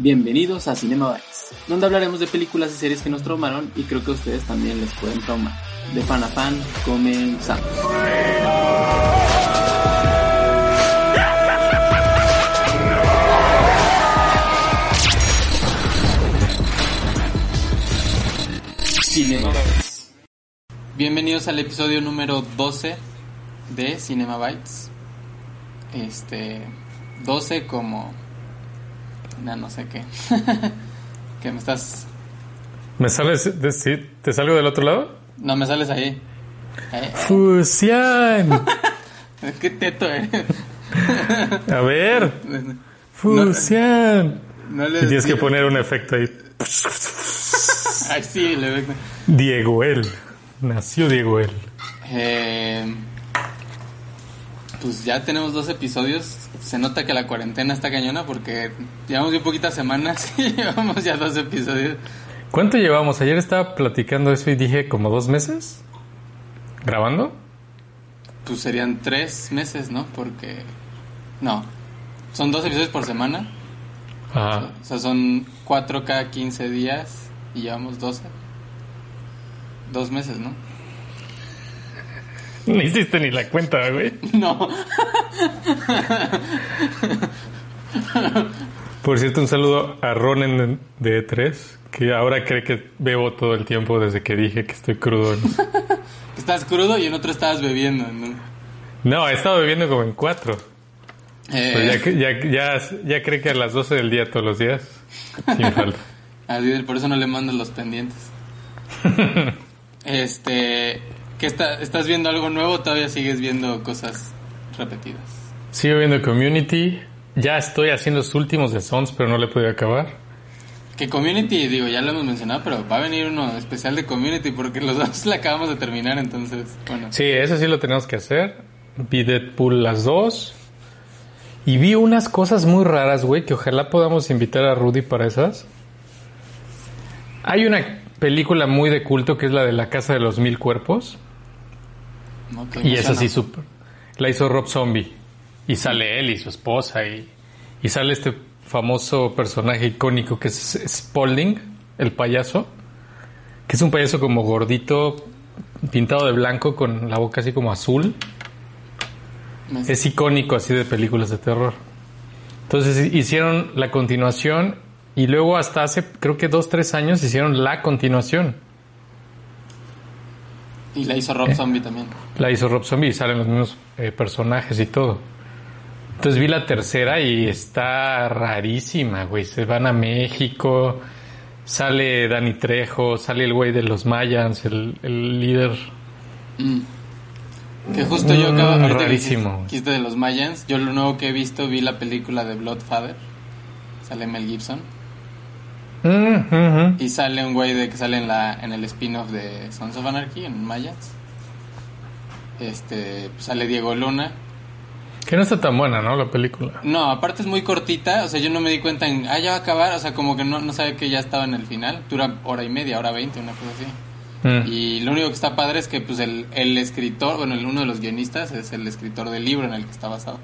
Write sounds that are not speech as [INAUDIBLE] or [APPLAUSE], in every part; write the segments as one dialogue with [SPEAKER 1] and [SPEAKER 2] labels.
[SPEAKER 1] Bienvenidos a Cinema donde hablaremos de películas y series que nos traumaron y creo que a ustedes también les pueden traumar. De fan a fan, comenzamos. Cinema Bites. Bienvenidos al episodio número 12 de Cinema Bites. Este 12 como no, no sé qué. [LAUGHS] que me estás
[SPEAKER 2] ¿Me sales de, sí, te salgo del otro lado?
[SPEAKER 1] No me sales ahí. Eh,
[SPEAKER 2] Fusión. [LAUGHS]
[SPEAKER 1] qué teto eres. [LAUGHS]
[SPEAKER 2] A ver. Fusión.
[SPEAKER 1] No le
[SPEAKER 2] tienes que poner un efecto ahí.
[SPEAKER 1] Ay, sí, veo.
[SPEAKER 2] Diego él. Nació Diego él.
[SPEAKER 1] Eh, pues ya tenemos dos episodios. Se nota que la cuarentena está cañona porque llevamos bien poquitas semanas [LAUGHS] y llevamos ya dos episodios.
[SPEAKER 2] ¿Cuánto llevamos? Ayer estaba platicando eso y dije como dos meses. ¿Grabando?
[SPEAKER 1] Pues serían tres meses, ¿no? Porque. No. Son dos episodios por semana.
[SPEAKER 2] Ajá.
[SPEAKER 1] O sea, son cuatro cada 15 días y llevamos 12. Dos meses, ¿no? [LAUGHS]
[SPEAKER 2] No hiciste ni la cuenta, güey.
[SPEAKER 1] No.
[SPEAKER 2] Por cierto, un saludo a Ronen de E3, que ahora cree que bebo todo el tiempo desde que dije que estoy crudo. [LAUGHS]
[SPEAKER 1] Estás crudo y en otro estabas bebiendo, ¿no?
[SPEAKER 2] No, he estado bebiendo como en cuatro.
[SPEAKER 1] Eh,
[SPEAKER 2] Pero ya, ya, ya, ya cree que a las 12 del día todos los días, sin falta. [LAUGHS]
[SPEAKER 1] así por eso no le mando los pendientes. este. ¿Qué está, ¿Estás viendo algo nuevo todavía sigues viendo cosas repetidas?
[SPEAKER 2] Sigo viendo Community. Ya estoy haciendo los últimos de Sons, pero no le he podido acabar.
[SPEAKER 1] Que Community, digo, ya lo hemos mencionado, pero va a venir uno especial de Community porque los dos la acabamos de terminar, entonces, bueno.
[SPEAKER 2] Sí, eso sí lo tenemos que hacer. Vi Deadpool las dos. Y vi unas cosas muy raras, güey, que ojalá podamos invitar a Rudy para esas. Hay una película muy de culto que es la de La Casa de los Mil Cuerpos. Y es así súper. La hizo Rob Zombie. Y sale él y su esposa. Y, y sale este famoso personaje icónico que es Spalding, el payaso. Que es un payaso como gordito, pintado de blanco con la boca así como azul. Es icónico así de películas de terror. Entonces hicieron la continuación y luego hasta hace creo que dos, tres años hicieron la continuación.
[SPEAKER 1] Y la hizo
[SPEAKER 2] Eh.
[SPEAKER 1] Rob Zombie también.
[SPEAKER 2] La hizo Rob Zombie y salen los mismos eh, personajes y todo. Entonces vi la tercera y está rarísima, güey. Se van a México, sale Dani Trejo, sale el güey de los Mayans, el, el líder.
[SPEAKER 1] Mm. Que justo yo acabo,
[SPEAKER 2] Mm,
[SPEAKER 1] ahorita que
[SPEAKER 2] rarísimo,
[SPEAKER 1] dijiste de los Mayans, yo lo nuevo que he visto, vi la película de Bloodfather, sale Mel Gibson,
[SPEAKER 2] Mm,
[SPEAKER 1] y sale un güey de que sale en, la, en el spin-off de Sons of Anarchy, en Mayans. Este, pues, sale Diego Luna.
[SPEAKER 2] Que no está tan buena, ¿no? La película.
[SPEAKER 1] No, aparte es muy cortita, o sea, yo no me di cuenta en, ah, ya va a acabar, o sea, como que no, no sabía que ya estaba en el final, dura hora y media, hora veinte, una cosa así.
[SPEAKER 2] Mm.
[SPEAKER 1] Y lo único que está padre es que pues el, el escritor, bueno, el- uno de los guionistas es el escritor del libro en el que está basado.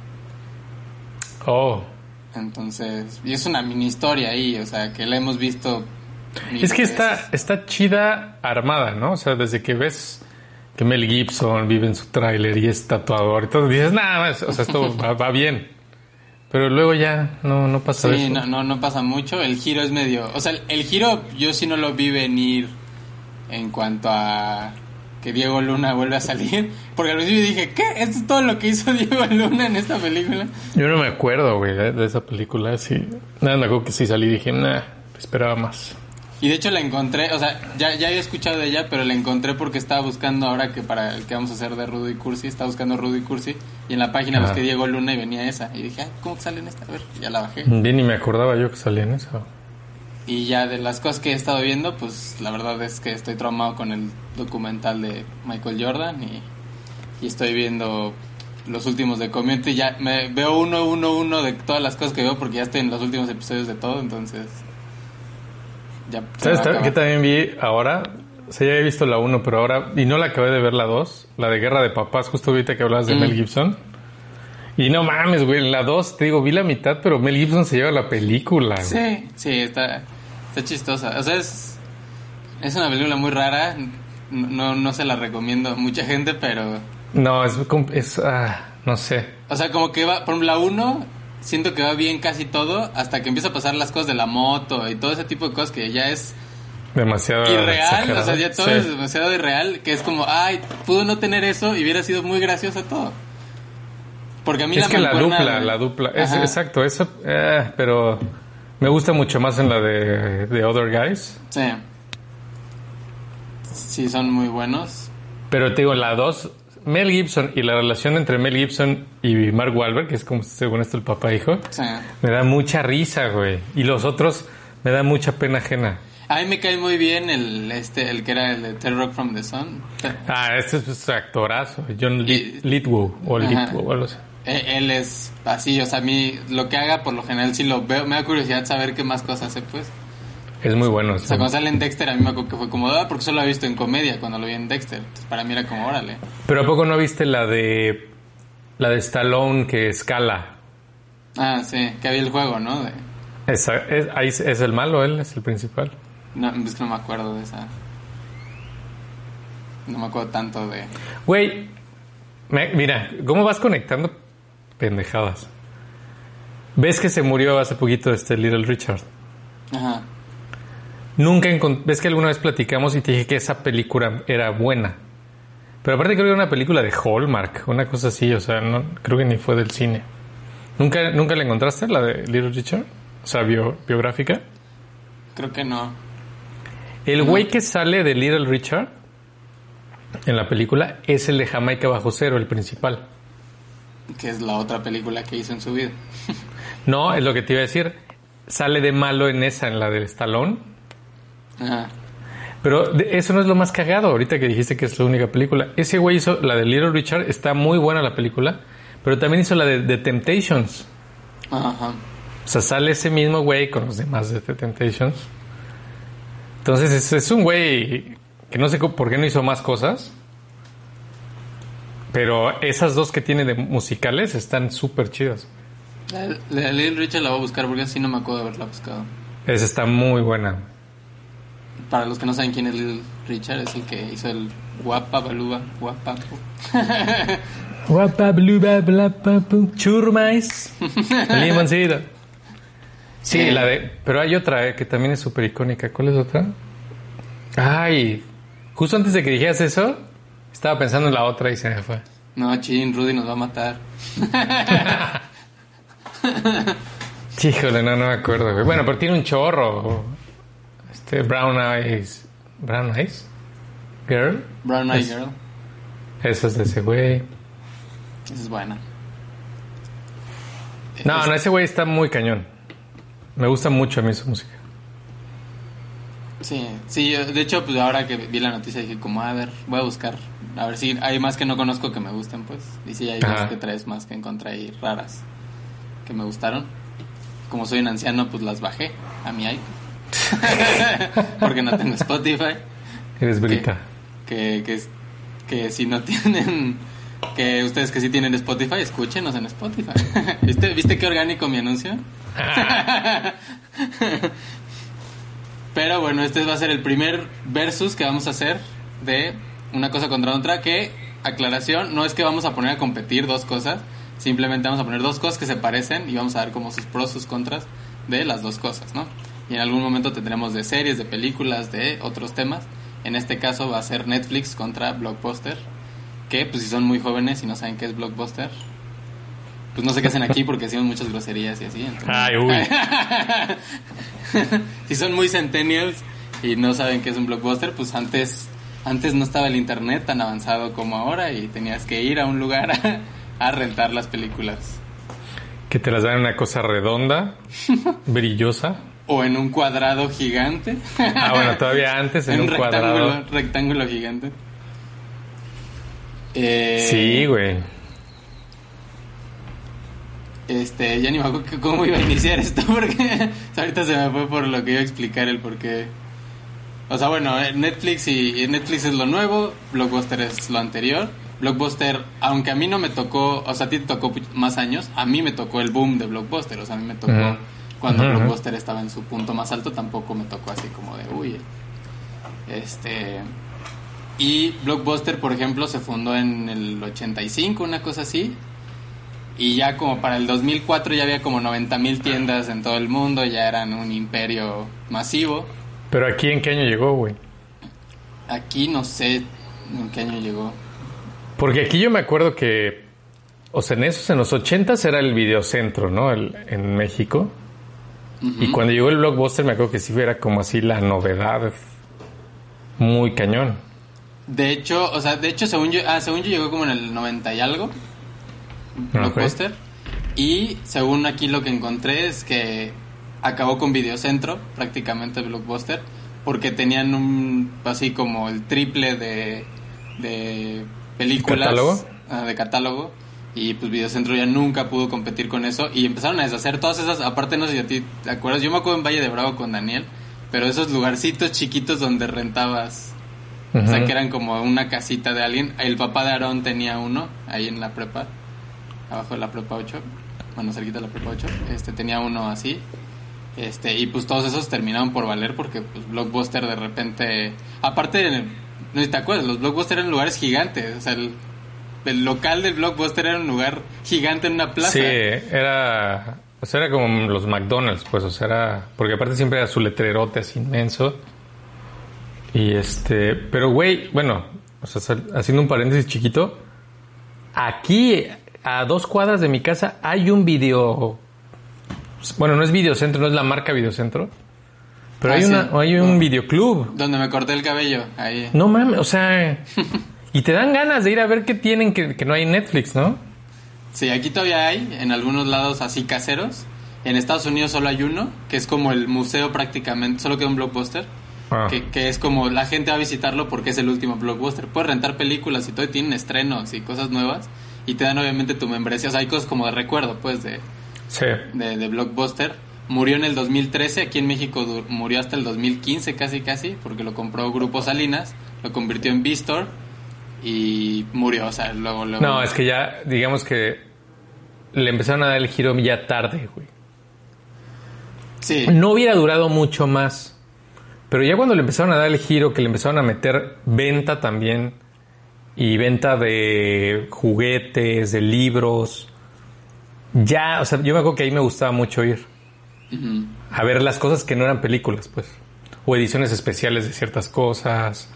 [SPEAKER 2] Oh.
[SPEAKER 1] Entonces, y es una mini historia ahí, o sea, que la hemos visto.
[SPEAKER 2] Es que
[SPEAKER 1] veces.
[SPEAKER 2] está, está chida armada, ¿no? O sea, desde que ves que Mel Gibson vive en su tráiler y es tatuador y todo, dices, nada más, o sea, esto [LAUGHS] va, va bien. Pero luego ya no, no pasa
[SPEAKER 1] Sí,
[SPEAKER 2] eso.
[SPEAKER 1] no, no, no pasa mucho. El giro es medio. O sea, el, el giro yo sí no lo vi venir en cuanto a que Diego Luna vuelve a salir. Porque al principio dije, ¿qué? ¿Esto es todo lo que hizo [LAUGHS] Diego Luna en esta película?
[SPEAKER 2] Yo no me acuerdo, güey, de, esa película. Sí. Nada, me acuerdo que sí salí y dije, nah, esperaba más.
[SPEAKER 1] Y de hecho la encontré, o sea, ya, ya había escuchado de ella, pero la encontré porque estaba buscando ahora que para el que vamos a hacer de Rudo y Cursi, estaba buscando Rudo y Cursi, y en la página
[SPEAKER 2] Ajá.
[SPEAKER 1] busqué Diego Luna y venía esa. Y dije, ah, ¿cómo que sale en esta? A ver, ya la bajé.
[SPEAKER 2] Bien, ni me acordaba yo que salía en eso.
[SPEAKER 1] Y ya de las cosas que he estado viendo, pues la verdad es que estoy traumado con el documental de Michael Jordan y, y estoy viendo los últimos de Community. Ya me veo uno, uno, uno de todas las cosas que veo porque ya estoy en los últimos episodios de todo, entonces ya
[SPEAKER 2] ¿Sabes qué también vi ahora? O sea, ya he visto la 1, pero ahora, y no la acabé de ver la 2, la de Guerra de Papás, justo ahorita que hablabas de
[SPEAKER 1] Mm.
[SPEAKER 2] Mel Gibson. Y no mames, güey, en la 2, te digo, vi la mitad, pero Mel Gibson se lleva la película, güey.
[SPEAKER 1] Sí, sí, está, está chistosa. O sea, es, es una película muy rara. No, no se la recomiendo a mucha gente, pero...
[SPEAKER 2] No, es, es ah, no sé.
[SPEAKER 1] O sea, como que va, por ejemplo, la 1, siento que va bien casi todo, hasta que empieza a pasar las cosas de la moto y todo ese tipo de cosas que ya es
[SPEAKER 2] Demasiado
[SPEAKER 1] irreal,
[SPEAKER 2] exagerado.
[SPEAKER 1] o sea, ya todo
[SPEAKER 2] Sí.
[SPEAKER 1] es demasiado irreal, que es como, ay, pudo no tener eso y hubiera sido muy gracioso todo. Porque a mí
[SPEAKER 2] Es
[SPEAKER 1] la
[SPEAKER 2] que la dupla, la dupla. Es, exacto, eso, eh, pero me gusta mucho más en la de, de Other Guys.
[SPEAKER 1] Sí. Sí, son muy buenos.
[SPEAKER 2] Pero te digo, la 2, Mel Gibson y la relación entre Mel Gibson y Mark Wahlberg, que es como según esto el papá e hijo,
[SPEAKER 1] Sí.
[SPEAKER 2] me da mucha risa, güey. Y los otros me da mucha pena ajena.
[SPEAKER 1] A mí me cae muy bien el este el que era el de Terror Rock from the Sun.
[SPEAKER 2] Ah, este es pues, actorazo, John Lit- Lithgow o. Lithgow, algo así.
[SPEAKER 1] Eh, Él es así, o sea, a mí lo que haga por lo general sí lo veo, me da curiosidad saber qué más cosas hace, pues.
[SPEAKER 2] Es muy bueno.
[SPEAKER 1] O sea, cuando sale en Dexter a mí me acuerdo que fue como, ah, porque solo lo he visto en comedia cuando lo vi en Dexter. Entonces, para mí era como, órale.
[SPEAKER 2] Pero ¿a poco no viste la de la de Stallone que escala?
[SPEAKER 1] Ah, sí, que había el juego, ¿no? De-
[SPEAKER 2] Esa- es, ahí es- es el malo, él es el principal.
[SPEAKER 1] no, es que no me acuerdo de esa. No me acuerdo tanto de...
[SPEAKER 2] Güey, me- mira, ¿cómo vas conectando pendejadas? ¿Ves que se murió hace poquito este Little Richard?
[SPEAKER 1] Ajá.
[SPEAKER 2] Nunca ¿Ves que alguna vez platicamos y te dije que esa película era buena? Pero aparte creo que era una película de Hallmark, una cosa así, o sea, no, creo que ni fue del cine. ¿Nunca, ¿Nunca la encontraste, la de Little Richard? O sea, bio- biográfica.
[SPEAKER 1] Creo que no.
[SPEAKER 2] El güey que sale de Little Richard en la película es el de Jamaica Bajo Cero, el principal.
[SPEAKER 1] Que es la otra película que hizo en su vida. [LAUGHS]
[SPEAKER 2] No, es lo que te iba a decir. Sale de malo en esa, en la del Stallone.
[SPEAKER 1] Ajá.
[SPEAKER 2] Pero eso no es lo más cagado, ahorita que dijiste que es la única película. Ese güey hizo la de Little Richard, está muy buena la película, pero también hizo la de The Temptations.
[SPEAKER 1] Ajá.
[SPEAKER 2] O sea, sale ese mismo güey con los demás de The Temptations. Entonces es, es un güey que no sé por qué no hizo más cosas. Pero esas dos que tiene de musicales están súper chidas.
[SPEAKER 1] La, de Little Richard la voy a buscar porque así no me acuerdo de haberla buscado.
[SPEAKER 2] Esa está muy buena.
[SPEAKER 1] Para los que no saben quién es Little Richard, es el que hizo el Guapa Baluba Guapa. [LAUGHS]
[SPEAKER 2] Guapa, bluba, bla, pa, pu, Churmais. [LAUGHS] Limoncito. Sí,
[SPEAKER 1] Eh.
[SPEAKER 2] la de. Pero hay otra eh, que también es súper icónica. ¿Cuál es otra? Ay, justo antes de que dijeras eso, estaba pensando en la otra y se me fue.
[SPEAKER 1] No, chin, Rudy nos va a matar. [LAUGHS]
[SPEAKER 2] Híjole, no, no me acuerdo. güey. Bueno, pero tiene un chorro. Este, Brown Eyes. ¿Brown Eyes? Girl.
[SPEAKER 1] Brown Eye
[SPEAKER 2] Es-
[SPEAKER 1] Girl.
[SPEAKER 2] Esa es de ese güey.
[SPEAKER 1] Esa es buena.
[SPEAKER 2] No,
[SPEAKER 1] Es-
[SPEAKER 2] no, ese güey está muy cañón. Me gusta mucho a mí su música.
[SPEAKER 1] Sí, sí, yo- de hecho, pues ahora que vi la noticia dije como, a ver, voy a buscar, a ver si hay más que no conozco que me gusten, pues. Y si hay
[SPEAKER 2] Ajá.
[SPEAKER 1] dos que tres más que encontré ahí raras que me gustaron. Como soy un anciano, pues las bajé a mi iPod. [LAUGHS] [LAUGHS] Porque no tengo Spotify.
[SPEAKER 2] Eres brita.
[SPEAKER 1] Que, que, es- que si no tienen, que ustedes que sí tienen Spotify, escúchenos en Spotify. [LAUGHS] ¿Viste, ¿Viste qué orgánico mi anuncio? Pero bueno, este va a ser el primer versus que vamos a hacer de una cosa contra otra. Que, aclaración, no es que vamos a poner a competir dos cosas. Simplemente vamos a poner dos cosas que se parecen y vamos a ver como sus pros, sus contras de las dos cosas, ¿no? Y en algún momento tendremos de series, de películas, de otros temas. En este caso va a ser Netflix contra Blockbuster. Que, pues si son muy jóvenes y no saben qué es Blockbuster, pues no sé qué hacen aquí porque decimos muchas groserías y así. entonces-
[SPEAKER 2] Ay, uy. [LAUGHS]
[SPEAKER 1] si son muy centennials y no saben qué es un blockbuster, pues antes antes no estaba el internet tan avanzado como ahora y tenías que ir a un lugar [LAUGHS] a, a rentar las películas
[SPEAKER 2] Que te las dan en una cosa redonda, [LAUGHS] brillosa.
[SPEAKER 1] o en un cuadrado gigante.
[SPEAKER 2] Ah, bueno, todavía antes en [LAUGHS] un
[SPEAKER 1] rectángulo,
[SPEAKER 2] cuadrado.
[SPEAKER 1] rectángulo gigante. Eh,
[SPEAKER 2] Sí, güey.
[SPEAKER 1] Este, ya ni me acuerdo cómo iba a iniciar esto porque ahorita se me fue por lo que iba a explicar el por qué. O sea, bueno, eh, Netflix y y Netflix es lo nuevo, Blockbuster es lo anterior. Blockbuster, aunque a mí no me tocó, o sea, a ti te tocó más años, a mí me tocó el boom de Blockbuster, o sea, a mí me tocó cuando. Blockbuster estaba en su punto más alto, tampoco me tocó así como de, uy, este... Y Blockbuster, por ejemplo, se fundó en el 85, una cosa así. Y ya como para el 2004 ya había como 90 mil tiendas en todo el mundo, ya eran un imperio masivo.
[SPEAKER 2] Pero aquí, ¿en qué año llegó, güey?
[SPEAKER 1] Aquí no sé en qué año llegó.
[SPEAKER 2] Porque aquí yo me acuerdo que, o sea, en esos, en los ochentas era el videocentro, ¿no? El- en México. Y cuando llegó el blockbuster me acuerdo que sí era como así la novedad. Muy cañón.
[SPEAKER 1] De hecho, o sea, de hecho, según yo, ah, según yo llegó como en el 90 y algo, Blockbuster. Y según aquí lo que encontré es que acabó con Videocentro, prácticamente Blockbuster, porque tenían un, así como el triple de, de películas.
[SPEAKER 2] ¿Catálogo?
[SPEAKER 1] ah, de catálogo. Y pues Videocentro ya nunca pudo competir con eso. Y empezaron a deshacer todas esas, aparte no sé si a ti te acuerdas, yo me acuerdo en Valle de Bravo con Daniel, pero esos lugarcitos chiquitos donde rentabas o sea, que eran como una casita de alguien. El papá de Aarón tenía uno ahí en la prepa, abajo de la prepa 8, bueno, cerquita de la prepa 8. Este, tenía uno así. Este, y pues todos esos terminaron por valer porque pues Blockbuster de repente... Aparte, no sé si te acuerdas, los Blockbuster eran lugares gigantes. O sea, el, el local del Blockbuster era un lugar gigante en una plaza.
[SPEAKER 2] Sí, era, o sea, era como los McDonald's, pues, o sea, era, porque aparte siempre era su letrerote así inmenso. Y este, pero güey, bueno, o sea, haciendo un paréntesis chiquito, aquí a dos cuadras de mi casa hay un video, bueno, no es videocentro, no es la marca videocentro, pero
[SPEAKER 1] Ah,
[SPEAKER 2] hay,
[SPEAKER 1] sí.
[SPEAKER 2] una, hay un videoclub.
[SPEAKER 1] Donde me corté el cabello, ahí.
[SPEAKER 2] No mames, o sea, [LAUGHS] y te dan ganas de ir a ver qué tienen que, que no hay en Netflix, ¿no?
[SPEAKER 1] Sí, aquí todavía hay, en algunos lados así caseros. En Estados Unidos solo hay uno, que es como el museo prácticamente, solo queda un blockbuster.
[SPEAKER 2] Ah.
[SPEAKER 1] Que, que es como la gente va a visitarlo porque es el último blockbuster. Puedes rentar películas y todo, y tienen estrenos y cosas nuevas. Y te dan obviamente tu membresía. O sea, hay cosas como de recuerdo, pues, de,
[SPEAKER 2] Sí.
[SPEAKER 1] de, de blockbuster. Murió en el 2013, aquí en México murió hasta el 2015 casi casi, porque lo compró Grupo Salinas, lo convirtió en Vistor y murió, o sea, luego... luego
[SPEAKER 2] No, es que ya, digamos que le empezaron a dar el giro ya tarde, güey.
[SPEAKER 1] Sí,
[SPEAKER 2] No hubiera durado mucho más. Pero ya cuando le empezaron a dar el giro, que le empezaron a meter venta también, y venta de juguetes, de libros, ya, o sea, yo me acuerdo que ahí me gustaba mucho ir a ver las cosas que no eran películas, pues. O ediciones especiales de ciertas cosas,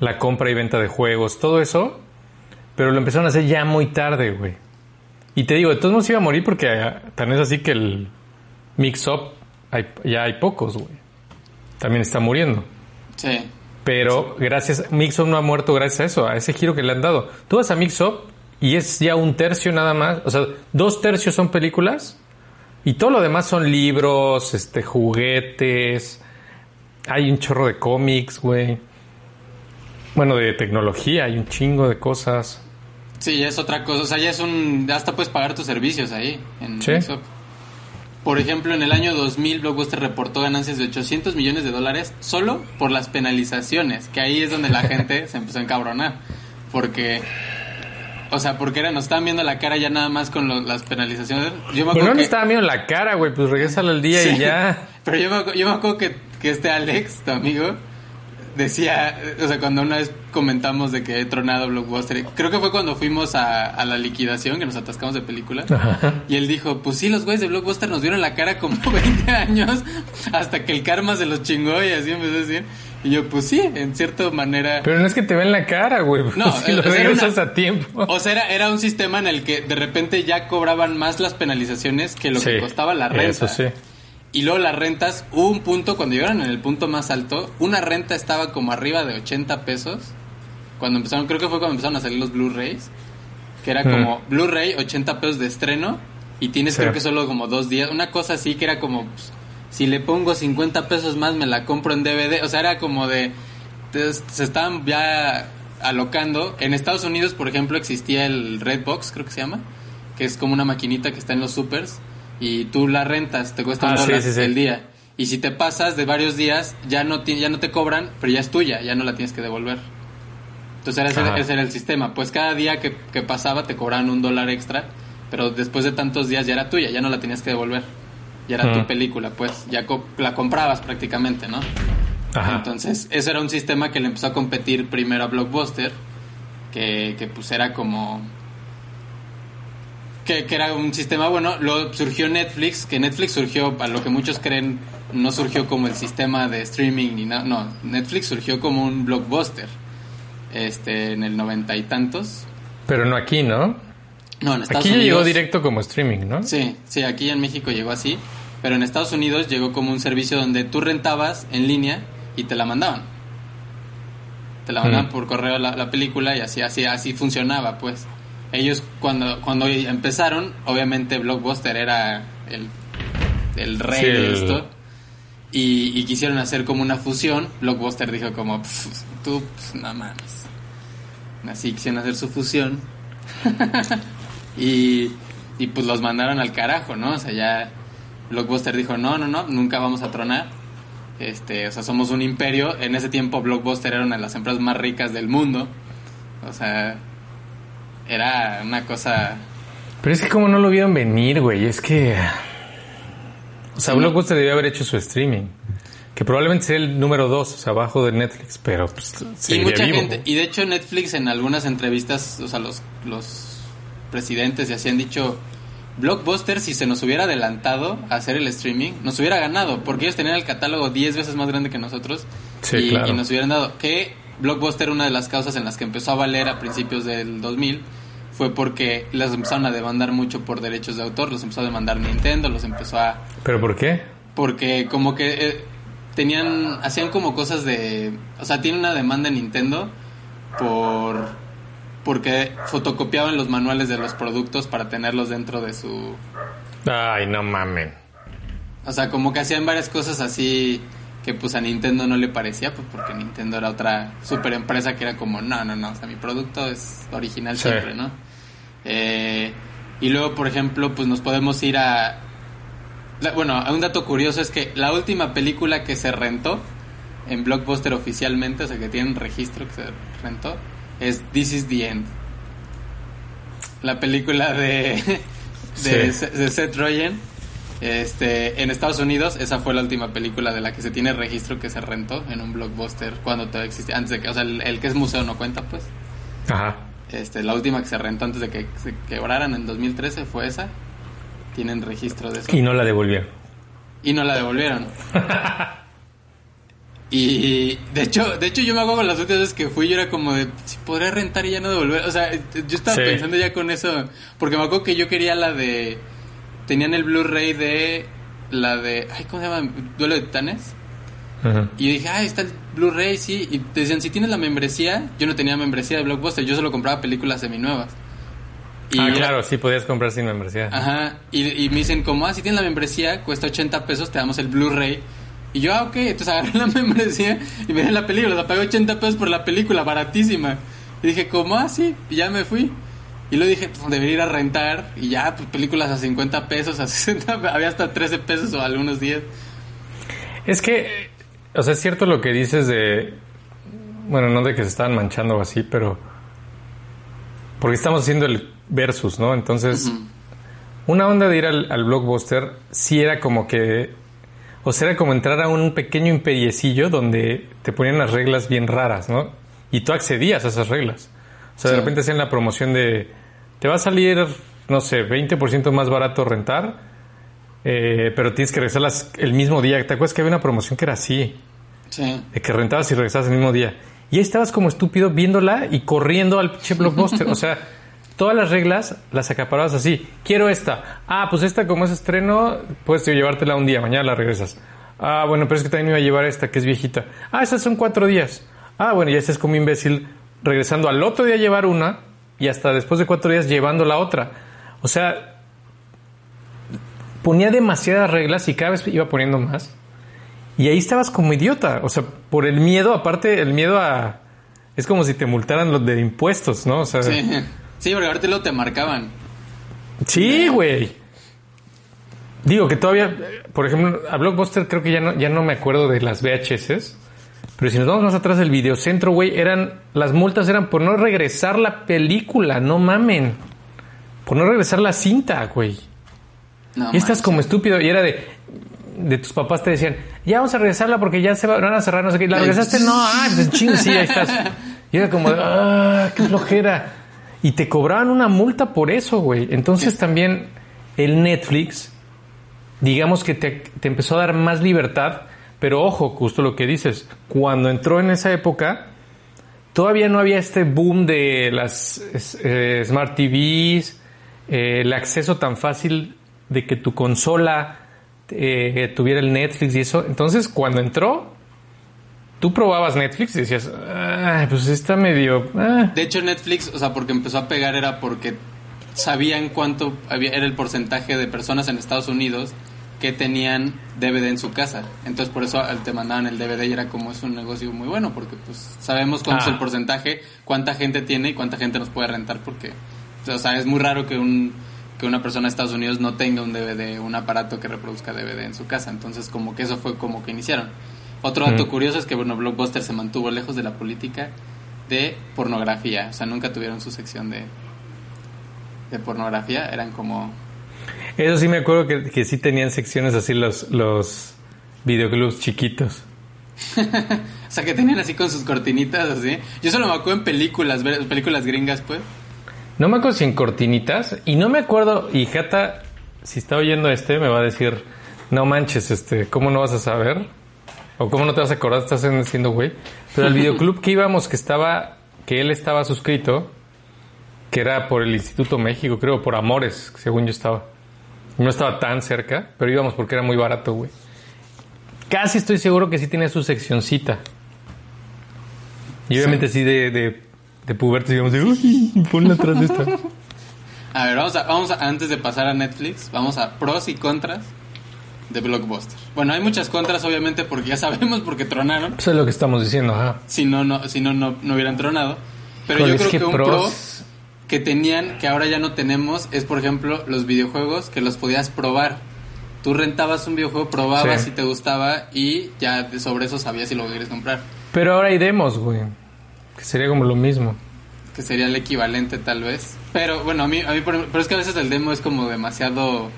[SPEAKER 2] la compra y venta de juegos, todo eso. Pero lo empezaron a hacer ya muy tarde, güey. Y te digo, de todos modos iba a morir porque ah, tan es así que el mix-up hay- ya hay pocos, güey. También está muriendo.
[SPEAKER 1] sí.
[SPEAKER 2] Pero gracias, Mix-Up no ha muerto gracias a eso, a ese giro que le han dado. Tú vas a Mix-Up y es ya un tercio nada más, o sea, dos tercios son películas y todo lo demás son libros, este, juguetes, hay un chorro de cómics, güey. Bueno, de tecnología, hay un chingo de cosas.
[SPEAKER 1] Sí, ya es otra cosa. O sea, ya es un. Hasta puedes pagar tus servicios ahí en
[SPEAKER 2] Sí.
[SPEAKER 1] Por ejemplo, en el año 2000, Blockbuster reportó ganancias de 800 millones de dólares solo por las penalizaciones. Que ahí es donde la [LAUGHS] gente se empezó a encabronar. Porque. O sea, porque era, nos estaban viendo la cara ya nada más con lo- las penalizaciones. Yo me
[SPEAKER 2] Pero no me
[SPEAKER 1] que-
[SPEAKER 2] estaba viendo la cara, güey, pues regresala al día y ya. [LAUGHS]
[SPEAKER 1] Pero yo me, yo me acuerdo que, que este Alex, tu amigo, decía, o sea, cuando una vez comentamos de que he tronado Blockbuster, creo que fue cuando fuimos a, a la liquidación, que nos atascamos de películas, y él dijo, pues sí, los güeyes de Blockbuster nos vieron la cara como [LAUGHS] 20 años, hasta que el karma se los chingó y así empezó a decir. Y yo, pues sí, en cierta manera...
[SPEAKER 2] Pero no es que te ven la cara, güey.
[SPEAKER 1] No, [LAUGHS]
[SPEAKER 2] si lo regresas
[SPEAKER 1] una-
[SPEAKER 2] a tiempo.
[SPEAKER 1] O sea, era, era un sistema en el que de repente ya cobraban más las penalizaciones que lo que costaba la renta.
[SPEAKER 2] Eso sí.
[SPEAKER 1] Y luego las rentas, hubo un punto, cuando llegaron en el punto más alto, una renta estaba como arriba de 80 pesos. Cuando empezaron, creo que fue cuando empezaron a salir los Blu-rays. Que era como Blu-ray, 80 pesos de estreno. Y tienes
[SPEAKER 2] Sí.
[SPEAKER 1] creo que solo como dos días. Una cosa así que era como, pues, si le pongo 50 pesos más me la compro en DVD. O sea, era como de... se estaban ya alocando. En Estados Unidos, por ejemplo, existía el Redbox, creo que se llama. Que es como una maquinita que está en los supers. Y tú la rentas, te cuesta un
[SPEAKER 2] Ah, sí,
[SPEAKER 1] dólar
[SPEAKER 2] sí, sí.
[SPEAKER 1] el día. Y si te pasas de varios días, ya no, ti- ya no te cobran, pero ya es tuya, ya no la tienes que devolver. Entonces ese,
[SPEAKER 2] Ajá.
[SPEAKER 1] ese era el sistema. Pues cada día que, que pasaba te cobraban un dólar extra, pero después de tantos días ya era tuya, ya no la tenías que devolver. Ya era tu película, pues ya co- la comprabas prácticamente, ¿no?
[SPEAKER 2] Ajá.
[SPEAKER 1] Entonces, eso era un sistema que le empezó a competir primero a Blockbuster, que, que pues era como... Que, que era un sistema bueno, luego surgió Netflix, que Netflix surgió, a lo que muchos creen, no surgió como el sistema de streaming ni nada, no, Netflix surgió como un blockbuster, este, en el noventa y tantos.
[SPEAKER 2] Pero no aquí, ¿no?
[SPEAKER 1] No, en Estados
[SPEAKER 2] Aquí ya llegó
[SPEAKER 1] Unidos-
[SPEAKER 2] directo como streaming, ¿no?
[SPEAKER 1] Sí, sí, aquí en México llegó así, pero en Estados Unidos llegó como un servicio donde tú rentabas en línea y te la mandaban. Te la mandaban
[SPEAKER 2] Mm.
[SPEAKER 1] por correo la, la película y así, así, así funcionaba, pues. Ellos cuando, cuando empezaron, obviamente Blockbuster era el, el rey
[SPEAKER 2] Sí,
[SPEAKER 1] de
[SPEAKER 2] el-
[SPEAKER 1] esto. Y, y quisieron hacer como una fusión. Blockbuster dijo como, "Pf, tú, pues, no mames. Así quisieron hacer su fusión. [LAUGHS] y, y pues los mandaron al carajo, ¿no? O sea, ya Blockbuster dijo, no, no, no, nunca vamos a tronar. Este, o sea, somos un imperio. En ese tiempo Blockbuster era una de las empresas más ricas del mundo. O sea, era una cosa...
[SPEAKER 2] Pero es que como no lo vieron venir, güey, es que... O sea. Blockbuster debió haber hecho su streaming. Que probablemente sea el número dos, o sea, abajo de Netflix, pero pues
[SPEAKER 1] Y mucha
[SPEAKER 2] vivo.
[SPEAKER 1] gente, y de hecho Netflix en algunas entrevistas, o sea, los, los presidentes y así han dicho, Blockbuster si se nos hubiera adelantado a hacer el streaming, nos hubiera ganado, porque ellos tenían el catálogo 10 veces más grande que nosotros
[SPEAKER 2] Sí,
[SPEAKER 1] y,
[SPEAKER 2] claro.
[SPEAKER 1] y nos hubieran dado. Que Blockbuster, una de las causas en las que empezó a valer a principios del 2000, fue porque les empezaron a demandar mucho por derechos de autor, los empezó a demandar Nintendo, los empezó a
[SPEAKER 2] ¿Pero por qué?
[SPEAKER 1] porque como que eh, tenían hacían como cosas de o sea tiene una demanda en Nintendo por porque fotocopiaban los manuales de los productos para tenerlos dentro de su
[SPEAKER 2] Ay, no mamen.
[SPEAKER 1] o sea como que hacían varias cosas así que pues a Nintendo no le parecía pues porque Nintendo era otra super empresa que era como no no no o sea mi producto es original
[SPEAKER 2] Sí.
[SPEAKER 1] siempre no Eh, y luego por ejemplo pues nos podemos ir a la- bueno, un dato curioso es que la última película que se rentó en Blockbuster oficialmente, o sea que tienen registro que se rentó, es This is the End. La película de, [LAUGHS] de,
[SPEAKER 2] Sí.
[SPEAKER 1] de Seth Rogen. Este, en Estados Unidos, esa fue la última película de la que se tiene registro que se rentó en un blockbuster cuando todavía existía, antes de que, o sea, el, el que es museo no cuenta, pues.
[SPEAKER 2] Ajá.
[SPEAKER 1] Este, la última que se rentó antes de que se quebraran en 2013 fue esa. Tienen registro de eso.
[SPEAKER 2] Y no la devolvieron.
[SPEAKER 1] y no la devolvieron. y de hecho, de hecho yo me acuerdo las últimas veces que fui, yo era como de si podría rentar y ya no devolver, o sea, yo estaba
[SPEAKER 2] Sí.
[SPEAKER 1] pensando ya con eso, porque me acuerdo que yo quería la de tenían el Blu-ray de la de ay, ¿cómo se llama? Duelo de Titanes.
[SPEAKER 2] Ajá.
[SPEAKER 1] Y dije, ah, está el Blu-ray, sí. Y te decían, si tienes la membresía, yo no tenía membresía de Blockbuster, yo solo compraba películas seminuevas. Y
[SPEAKER 2] ah,
[SPEAKER 1] era-
[SPEAKER 2] claro, sí, podías comprar sin membresía.
[SPEAKER 1] Ajá, y, y me dicen, como, ah, si tienes la membresía, cuesta 80 pesos, te damos el Blu-ray. Y yo, ah, ok, entonces agarré la [LAUGHS] membresía y miré la película, la pagué 80 pesos por la película, baratísima. Y dije, como, ah, sí, y ya me fui. Y luego dije, pues debería ir a rentar, y ya, pues películas a 50 pesos, a [LAUGHS] 60, había hasta 13 pesos o algunos días.
[SPEAKER 2] Es que, o sea, es cierto lo que dices de, bueno, no de que se estaban manchando o así, pero porque estamos haciendo el versus, ¿no? Entonces, una onda de ir al, al blockbuster sí era como que, o sea, era como entrar a un pequeño imperiecillo donde te ponían las reglas bien raras, ¿no? Y tú accedías a esas reglas. O sea, de repente hacían la promoción de, te va a salir, no sé, 20% más barato rentar, eh, pero tienes que regresar las- el mismo día. ¿Te acuerdas que había una promoción que era así?
[SPEAKER 1] Sí.
[SPEAKER 2] De que rentabas y regresabas el mismo día. Y ahí estabas como estúpido viéndola y corriendo al pinche blockbuster. o sea, todas las reglas las acaparabas así. Quiero esta. Ah, pues esta como es estreno, puedes llevártela un día, mañana la regresas. Ah, bueno, pero es que también me iba a llevar esta que es viejita. Ah, esas son cuatro días. Ah, bueno, ya estás como imbécil regresando al otro día a llevar una y hasta después de cuatro días llevando la otra. O sea, ponía demasiadas reglas y cada vez iba poniendo más. Y ahí estabas como idiota. O sea, por el miedo, aparte, el miedo a. Es como si te multaran los de impuestos, ¿no? O sea,
[SPEAKER 1] Sí, sí porque ahorita lo te marcaban.
[SPEAKER 2] sí, güey. Digo que todavía, por ejemplo, a Blockbuster creo que ya no, ya no me acuerdo de las VHS. Pero si nos vamos más atrás del videocentro, güey, eran, las multas eran por no regresar la película, no mamen. Por no regresar la cinta, güey.
[SPEAKER 1] No,
[SPEAKER 2] y estás como estúpido. Y era de, de tus papás te decían, ya vamos a regresarla porque ya se va- van a cerrar, no sé qué. ¿La regresaste? No, ah, pues ching, sí, ahí estás. [LAUGHS] Y era como, ah, qué flojera. Y te cobraban una multa por eso, güey. Entonces también el Netflix, digamos que te, te empezó a dar más libertad. Pero ojo, justo lo que dices, cuando entró en esa época, todavía no había este boom de las eh, Smart TVs, eh, el acceso tan fácil de que tu consola eh, tuviera el Netflix y eso. Entonces, cuando entró, tú probabas Netflix y decías, "Ay, pues está medio... ah".
[SPEAKER 1] De hecho, Netflix, o sea, porque empezó a pegar era porque sabían cuánto había, era el porcentaje de personas en Estados Unidos que tenían DVD en su casa. Entonces, por eso te mandaban el DVD y era como es un negocio muy bueno, porque pues sabemos cuánto
[SPEAKER 2] Ah.
[SPEAKER 1] es el porcentaje, cuánta gente tiene y cuánta gente nos puede rentar, porque, o sea, es muy raro que un que una persona de Estados Unidos no tenga un DVD, un aparato que reproduzca DVD en su casa. Entonces, como que eso fue como que iniciaron. Otro dato
[SPEAKER 2] Mm.
[SPEAKER 1] curioso es que, bueno, Blockbuster se mantuvo lejos de la política de pornografía. O sea, nunca tuvieron su sección de, de pornografía. Eran como...
[SPEAKER 2] Eso sí me acuerdo que, que sí tenían secciones así los, los videoclubs chiquitos. [LAUGHS]
[SPEAKER 1] O sea, que tenían así con sus cortinitas, así. Yo solo me acuerdo en películas, películas gringas, pues.
[SPEAKER 2] No me acuerdo si en cortinitas. Y no me acuerdo, y Jata, si está oyendo este, me va a decir, no manches, este, ¿cómo no vas a saber? O cómo no te vas a acordar, estás siendo güey. Pero el [LAUGHS] videoclub que íbamos, que estaba, que él estaba suscrito, que era por el Instituto México, creo, por Amores, según yo estaba. No estaba tan cerca, pero íbamos porque era muy barato, güey. Casi estoy seguro que sí tenía su seccioncita. Y obviamente sí, de, de, de pubertos íbamos de, uy, ponla atrás de esta.
[SPEAKER 1] A ver, vamos a, vamos a, antes de pasar a Netflix, vamos a pros y contras de Blockbuster. Bueno, hay muchas contras, obviamente, porque ya sabemos porque tronaron.
[SPEAKER 2] Eso es lo que estamos diciendo, ajá.
[SPEAKER 1] Si no, no, si no, no, no hubieran tronado. Pero
[SPEAKER 2] Híjole,
[SPEAKER 1] yo
[SPEAKER 2] es
[SPEAKER 1] creo que,
[SPEAKER 2] que
[SPEAKER 1] un
[SPEAKER 2] pros-
[SPEAKER 1] pro que tenían, que ahora ya no tenemos, es por ejemplo los videojuegos que los podías probar. Tú rentabas un videojuego, probabas
[SPEAKER 2] Sí.
[SPEAKER 1] si te gustaba y ya sobre eso sabías si lo querías comprar.
[SPEAKER 2] Pero ahora hay demos, güey. Que sería como lo mismo.
[SPEAKER 1] Que sería el equivalente tal vez. Pero bueno, a mí, a mí por- pero es que a veces el demo es como demasiado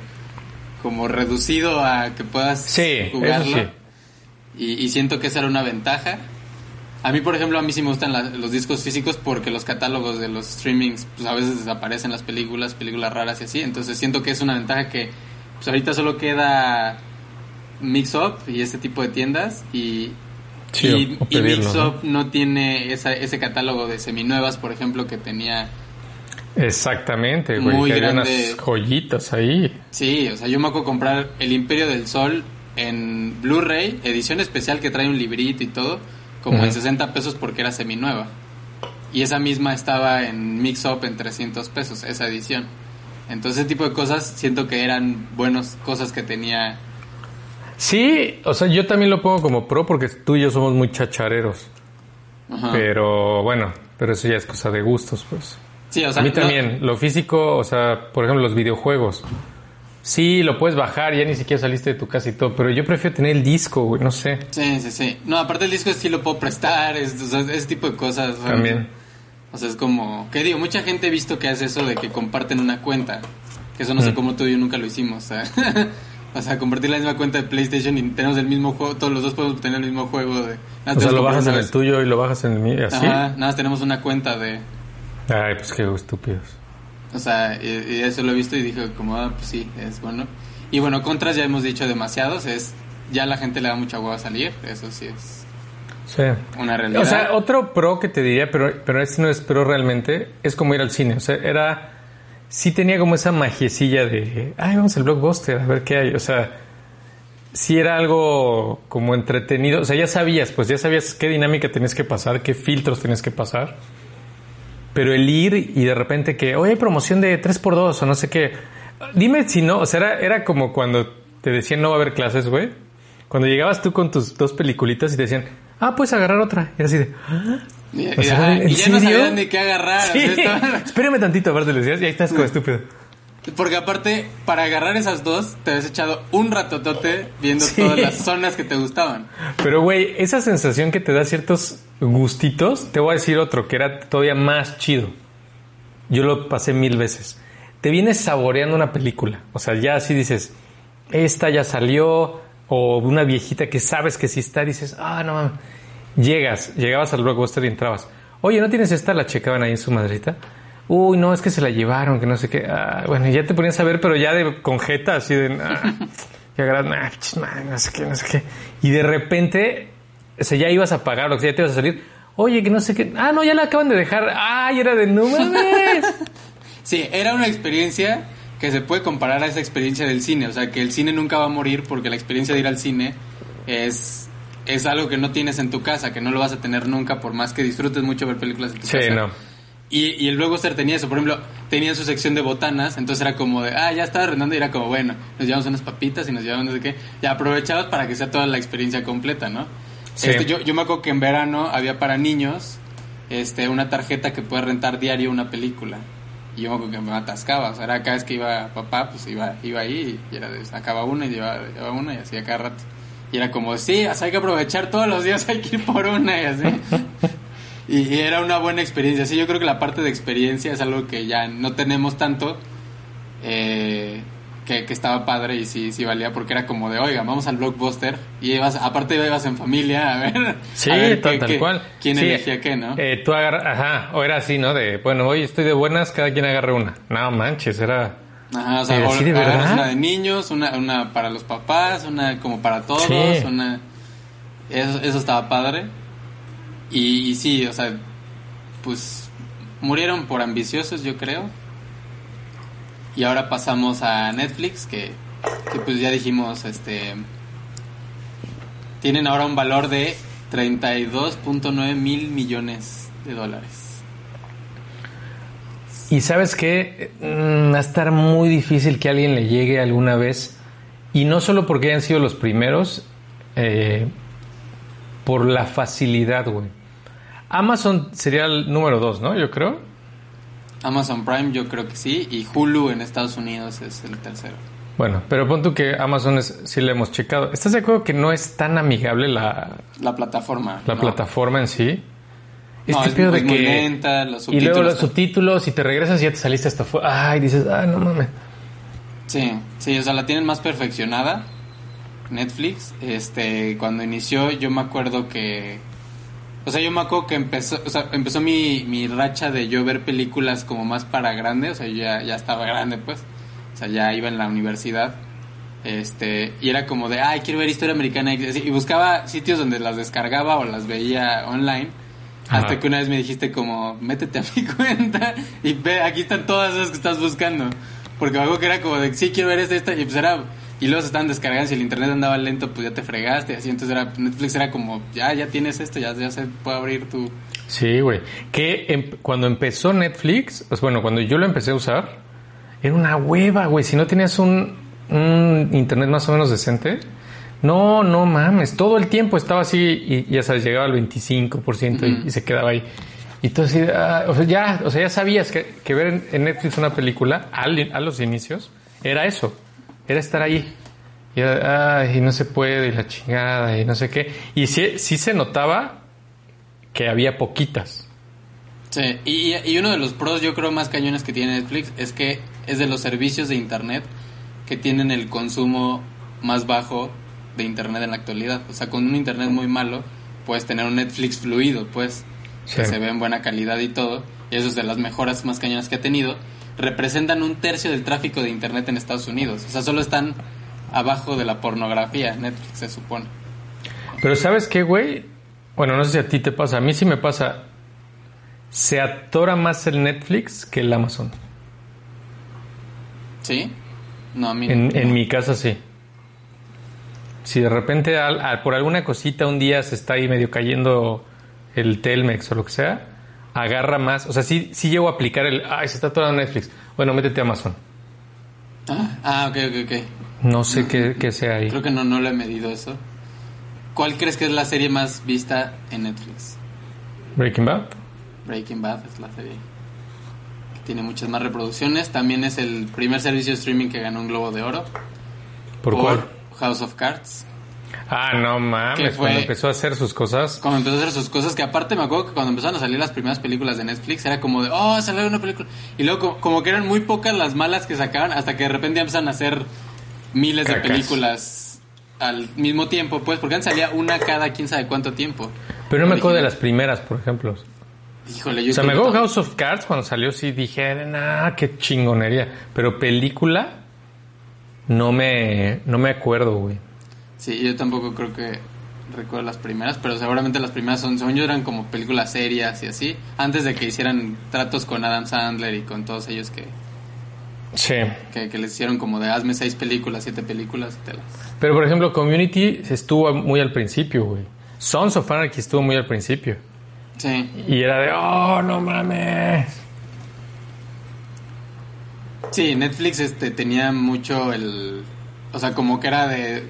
[SPEAKER 1] como reducido a que puedas
[SPEAKER 2] Sí,
[SPEAKER 1] jugarlo.
[SPEAKER 2] eso sí.
[SPEAKER 1] Y, y siento que esa era una ventaja. A mí, por ejemplo, a mí sí me gustan la- los discos físicos porque los catálogos de los streamings, pues a veces desaparecen las películas, películas raras y así. Entonces siento que es una ventaja que pues ahorita solo queda Mix Up y ese tipo de tiendas y,
[SPEAKER 2] Sí,
[SPEAKER 1] y, y Mix
[SPEAKER 2] ¿no?
[SPEAKER 1] Up ¿no? tiene esa, ese catálogo de seminuevas, por ejemplo, que tenía...
[SPEAKER 2] Exactamente, güey.
[SPEAKER 1] Muy
[SPEAKER 2] que había
[SPEAKER 1] grande.
[SPEAKER 2] unas joyitas ahí.
[SPEAKER 1] Sí, o sea, yo me acuerdo comprar El Imperio del Sol en Blu-ray, edición especial que trae un librito y todo, como en
[SPEAKER 2] Ujú.
[SPEAKER 1] 60 pesos porque era seminueva. Y esa misma estaba en Mix Up en 300 pesos, esa edición. Entonces, ese tipo de cosas siento que eran buenas cosas que tenía.
[SPEAKER 2] Sí, o sea, yo también lo pongo como pro porque tú y yo somos muy chachareros.
[SPEAKER 1] Ajá.
[SPEAKER 2] Pero bueno, pero eso ya es cosa de gustos, pues.
[SPEAKER 1] Sí, o sea,
[SPEAKER 2] a mí
[SPEAKER 1] no-
[SPEAKER 2] también, lo físico, o sea, por ejemplo, los videojuegos. Sí, lo puedes bajar, ya ni siquiera saliste de tu casa y todo, pero yo prefiero tener el disco, güey, no sé.
[SPEAKER 1] Sí, sí, sí. No, aparte el disco sí lo puedo prestar, es, o sea, ese tipo de cosas.
[SPEAKER 2] También.
[SPEAKER 1] O sea, es como, ¿qué digo? Mucha gente he visto que hace eso de que comparten una cuenta. Que eso no sé
[SPEAKER 2] Mm.
[SPEAKER 1] cómo tú y yo nunca lo hicimos. O sea, [LAUGHS] o sea, compartir la misma cuenta de PlayStation y tenemos el mismo juego, todos los dos podemos tener el mismo juego de...
[SPEAKER 2] O sea, lo bajas en el tuyo y lo bajas en el mío, así.
[SPEAKER 1] Ajá, nada más tenemos una cuenta de...
[SPEAKER 2] Ay, pues qué estúpidos.
[SPEAKER 1] O sea, y, y eso lo he visto y dije como, ah, pues sí, es bueno. Y bueno, contras ya hemos dicho demasiados, es... Ya la gente le da mucha hueva a salir, eso sí es
[SPEAKER 2] Sí.
[SPEAKER 1] una realidad.
[SPEAKER 2] O sea, otro pro que te diría, pero, pero este no es pro realmente, es como ir al cine. O sea, era. Sí tenía como esa magiecilla de. Ay, vamos al blockbuster, a ver qué hay. O sea, sí era algo como entretenido. O sea, ya sabías, pues ya sabías qué dinámica tenías que pasar, qué filtros tenías que pasar. Pero el ir y de repente que, oye, hay promoción de 3x2 o no sé qué. Dime si no, o sea, era, era como cuando te decían no va a haber clases, güey. Cuando llegabas tú con tus dos peliculitas y te decían, ah, puedes agarrar otra. Y era así de, "Ah".
[SPEAKER 1] Y,
[SPEAKER 2] o sea,
[SPEAKER 1] ajá,
[SPEAKER 2] ¿en
[SPEAKER 1] y ya no sabían ni qué agarrar. o
[SPEAKER 2] Sí,
[SPEAKER 1] sea, estaba- [LAUGHS]
[SPEAKER 2] espérame tantito, aparte le decías, y ahí estás como [LAUGHS] estúpido.
[SPEAKER 1] Porque aparte, para agarrar esas dos, te has echado un ratotote viendo
[SPEAKER 2] Sí.
[SPEAKER 1] todas las zonas que te gustaban.
[SPEAKER 2] Pero, güey, esa sensación que te da ciertos gustitos, te voy a decir otro que era todavía más chido. Yo lo pasé mil veces. Te vienes saboreando una película. O sea, ya así dices, esta ya salió, o una viejita que sabes que sí está, dices, ah, no mames. Llegas, llegabas al blockbuster y entrabas. Oye, ¿no tienes esta? La checaban ahí en su madrita. Uy, no, es que se la llevaron, que no sé qué. Ah, bueno, ya te ponías a ver, pero ya de con jeta, así de. Ah, [LAUGHS] que agarras, nah, chis, madre, no sé qué, no sé qué. Y de repente, o sea, ya ibas a pagar, o sea, ya te ibas a salir. Oye, que no sé qué. Ah, no, ya la acaban de dejar. Ay, era de mames. [LAUGHS]
[SPEAKER 1] Sí, era una experiencia que se puede comparar a esa experiencia del cine. O sea, que el cine nunca va a morir porque la experiencia de ir al cine es, es algo que no tienes en tu casa, que no lo vas a tener nunca por más que disfrutes mucho ver películas en tu
[SPEAKER 2] Sí,
[SPEAKER 1] casa.
[SPEAKER 2] no.
[SPEAKER 1] Y, y el Blockbuster tenía eso, por ejemplo, tenía su sección de botanas, entonces era como de, ah, ya estaba arrendando y era como, bueno, nos llevamos unas papitas y nos llevamos no sé qué, y aprovechabas para que sea toda la experiencia completa, ¿no?
[SPEAKER 2] Sí.
[SPEAKER 1] Este, yo, yo me acuerdo que en verano había para niños este, una tarjeta que puede rentar diario una película. Y yo me acuerdo que me atascaba, o sea, era cada vez que iba papá, pues iba, iba ahí y era de, sacaba una y llevaba, llevaba una y así a cada rato. Y era como, sí, o sea, hay que aprovechar todos los días, [LAUGHS] hay que ir por una y así. Y, era una buena experiencia. Sí, yo creo que la parte de experiencia es algo que ya no tenemos tanto. eh, que, que estaba padre y sí, sí valía porque era como de, oiga, vamos al blockbuster. Y ibas, aparte ibas en familia a ver.
[SPEAKER 2] Sí,
[SPEAKER 1] a ver
[SPEAKER 2] tal,
[SPEAKER 1] qué-
[SPEAKER 2] tal
[SPEAKER 1] qué-
[SPEAKER 2] cual.
[SPEAKER 1] quién
[SPEAKER 2] Sí,
[SPEAKER 1] elegía qué, ¿no?
[SPEAKER 2] eh, tú ajá, o era así, ¿no? De, bueno, hoy estoy de buenas, cada quien agarra una. No manches, era.
[SPEAKER 1] Ajá, o sea, una de niños, una, una para los papás, una como para todos,
[SPEAKER 2] Sí.
[SPEAKER 1] una... Eso, eso estaba padre. Y, y sí, o sea, pues murieron por ambiciosos, yo creo. Y ahora pasamos a Netflix, que, que pues ya dijimos, este... Tienen ahora un valor de 32.9 mil millones de dólares.
[SPEAKER 2] Y sabes qué, Mm, va a estar muy difícil que alguien le llegue alguna vez. Y no solo porque hayan sido los primeros, eh, por la facilidad, güey. Amazon sería el número dos, ¿no? Yo creo.
[SPEAKER 1] Amazon Prime yo creo que sí, y Hulu en Estados Unidos es el tercero.
[SPEAKER 2] Bueno, pero pon tú que Amazon es, sí le hemos checado. ¿Estás de acuerdo que no es tan amigable la,
[SPEAKER 1] La plataforma.
[SPEAKER 2] la
[SPEAKER 1] no.
[SPEAKER 2] plataforma en sí?
[SPEAKER 1] No,
[SPEAKER 2] Este
[SPEAKER 1] es,
[SPEAKER 2] pedo
[SPEAKER 1] es
[SPEAKER 2] de
[SPEAKER 1] muy
[SPEAKER 2] que-
[SPEAKER 1] lenta, los
[SPEAKER 2] Y luego los
[SPEAKER 1] subtítulos.
[SPEAKER 2] y te regresas y ya te saliste hasta afuera. Ay, dices, ay, no mames.
[SPEAKER 1] Sí, sí, o sea, la tienen más perfeccionada. Netflix, este, cuando inició yo me acuerdo que... O sea, yo me acuerdo que empezó, o sea, empezó mi, mi racha de yo ver películas como más para grande, o sea, yo ya, ya estaba grande, pues. O sea, ya iba en la universidad. Este, y era como de, ay, quiero ver historia americana. Y buscaba sitios donde las descargaba o las veía online.
[SPEAKER 2] Ajá.
[SPEAKER 1] Hasta que una vez me dijiste como, métete a mi [LAUGHS] cuenta y ve, aquí están todas esas que estás buscando. Porque algo que era como de, sí, quiero ver esta, esta, y pues era... Y luego se estaban descargando, si el internet andaba lento, pues ya te fregaste, así. Entonces era, Netflix era como, ya, ya tienes esto, ya, ya se puede abrir tu...
[SPEAKER 2] Sí, güey. Que em- cuando empezó Netflix, pues bueno, cuando yo lo empecé a usar, era una hueva, güey. Si no tenías un, un internet más o menos decente, no, no mames. Todo el tiempo estaba así y ya sabes, llegaba al 25% y- y, se quedaba ahí. Y tú así, ah, o sea, ya, o sea, ya sabías que, que ver en, en Netflix una película al- a los inicios era eso, era estar ahí. Y, era, ay, no se puede, y la chingada, y no sé qué. Y sí, sí se notaba que había poquitas.
[SPEAKER 1] Sí, y, y uno de los pros, yo creo, más cañones que tiene Netflix es que es de los servicios de internet que tienen el consumo más bajo de internet en la actualidad. O sea, con un internet muy malo, puedes tener un Netflix fluido, pues, que se ve en buena calidad y todo. Y eso es de las mejoras más cañonas que ha tenido. Representan un tercio del tráfico de internet en Estados Unidos. O sea, solo están abajo de la pornografía, Netflix se supone.
[SPEAKER 2] Pero ¿sabes qué, güey? Bueno, no sé si a ti te pasa. A mí sí me pasa. Se atora más el Netflix que el Amazon.
[SPEAKER 1] ¿Sí? No, a mí
[SPEAKER 2] En,
[SPEAKER 1] no.
[SPEAKER 2] en mi casa sí. Si de repente al- al- por alguna cosita un día se está ahí medio cayendo el Telmex o lo que sea, agarra más. O sea, sí, sí llego a aplicar el... Ay, se está atorando Netflix. Bueno, métete a Amazon.
[SPEAKER 1] Ah, ah, ok, ok, ok.
[SPEAKER 2] No sé qué, qué sea ahí.
[SPEAKER 1] Creo que no, no lo he medido eso. ¿Cuál crees que es la serie más vista en Netflix?
[SPEAKER 2] Breaking Bad.
[SPEAKER 1] Breaking Bad es la serie que tiene muchas más reproducciones. También es el primer servicio de streaming que ganó un Globo de Oro.
[SPEAKER 2] ¿Por, cuál?
[SPEAKER 1] House of Cards.
[SPEAKER 2] Ah, no mames,
[SPEAKER 1] fue-
[SPEAKER 2] cuando empezó a hacer sus cosas.
[SPEAKER 1] Cuando empezó a hacer sus cosas, que aparte me acuerdo que cuando empezaron a salir las primeras películas de Netflix era como de, oh, salió una película. Y luego como, como que eran muy pocas las malas que sacaban hasta que de repente empezaron a hacer miles de películas al mismo tiempo, pues, porque antes salía una cada quién sabe cuánto tiempo.
[SPEAKER 2] Pero no me acuerdo de las primeras, por ejemplo.
[SPEAKER 1] Híjole, yo
[SPEAKER 2] O sea, me acuerdo House of Cards cuando salió, sí dije, nah, qué chingonería. Pero película, no me, no me acuerdo, güey.
[SPEAKER 1] Sí, yo tampoco creo que recuerdo las primeras, pero seguramente las primeras son, según yo, eran como películas serias y así, antes de que hicieran tratos con Adam Sandler y con todos ellos que,
[SPEAKER 2] Sí.
[SPEAKER 1] que, que les hicieron como de hazme seis películas, siete películas, y te las...
[SPEAKER 2] Pero, por ejemplo, Community estuvo muy al principio, güey. Sons of Anarchy estuvo muy al principio.
[SPEAKER 1] Sí,
[SPEAKER 2] Y era de, oh, no mames.
[SPEAKER 1] sí, Netflix este tenía mucho el... O sea, como que era de...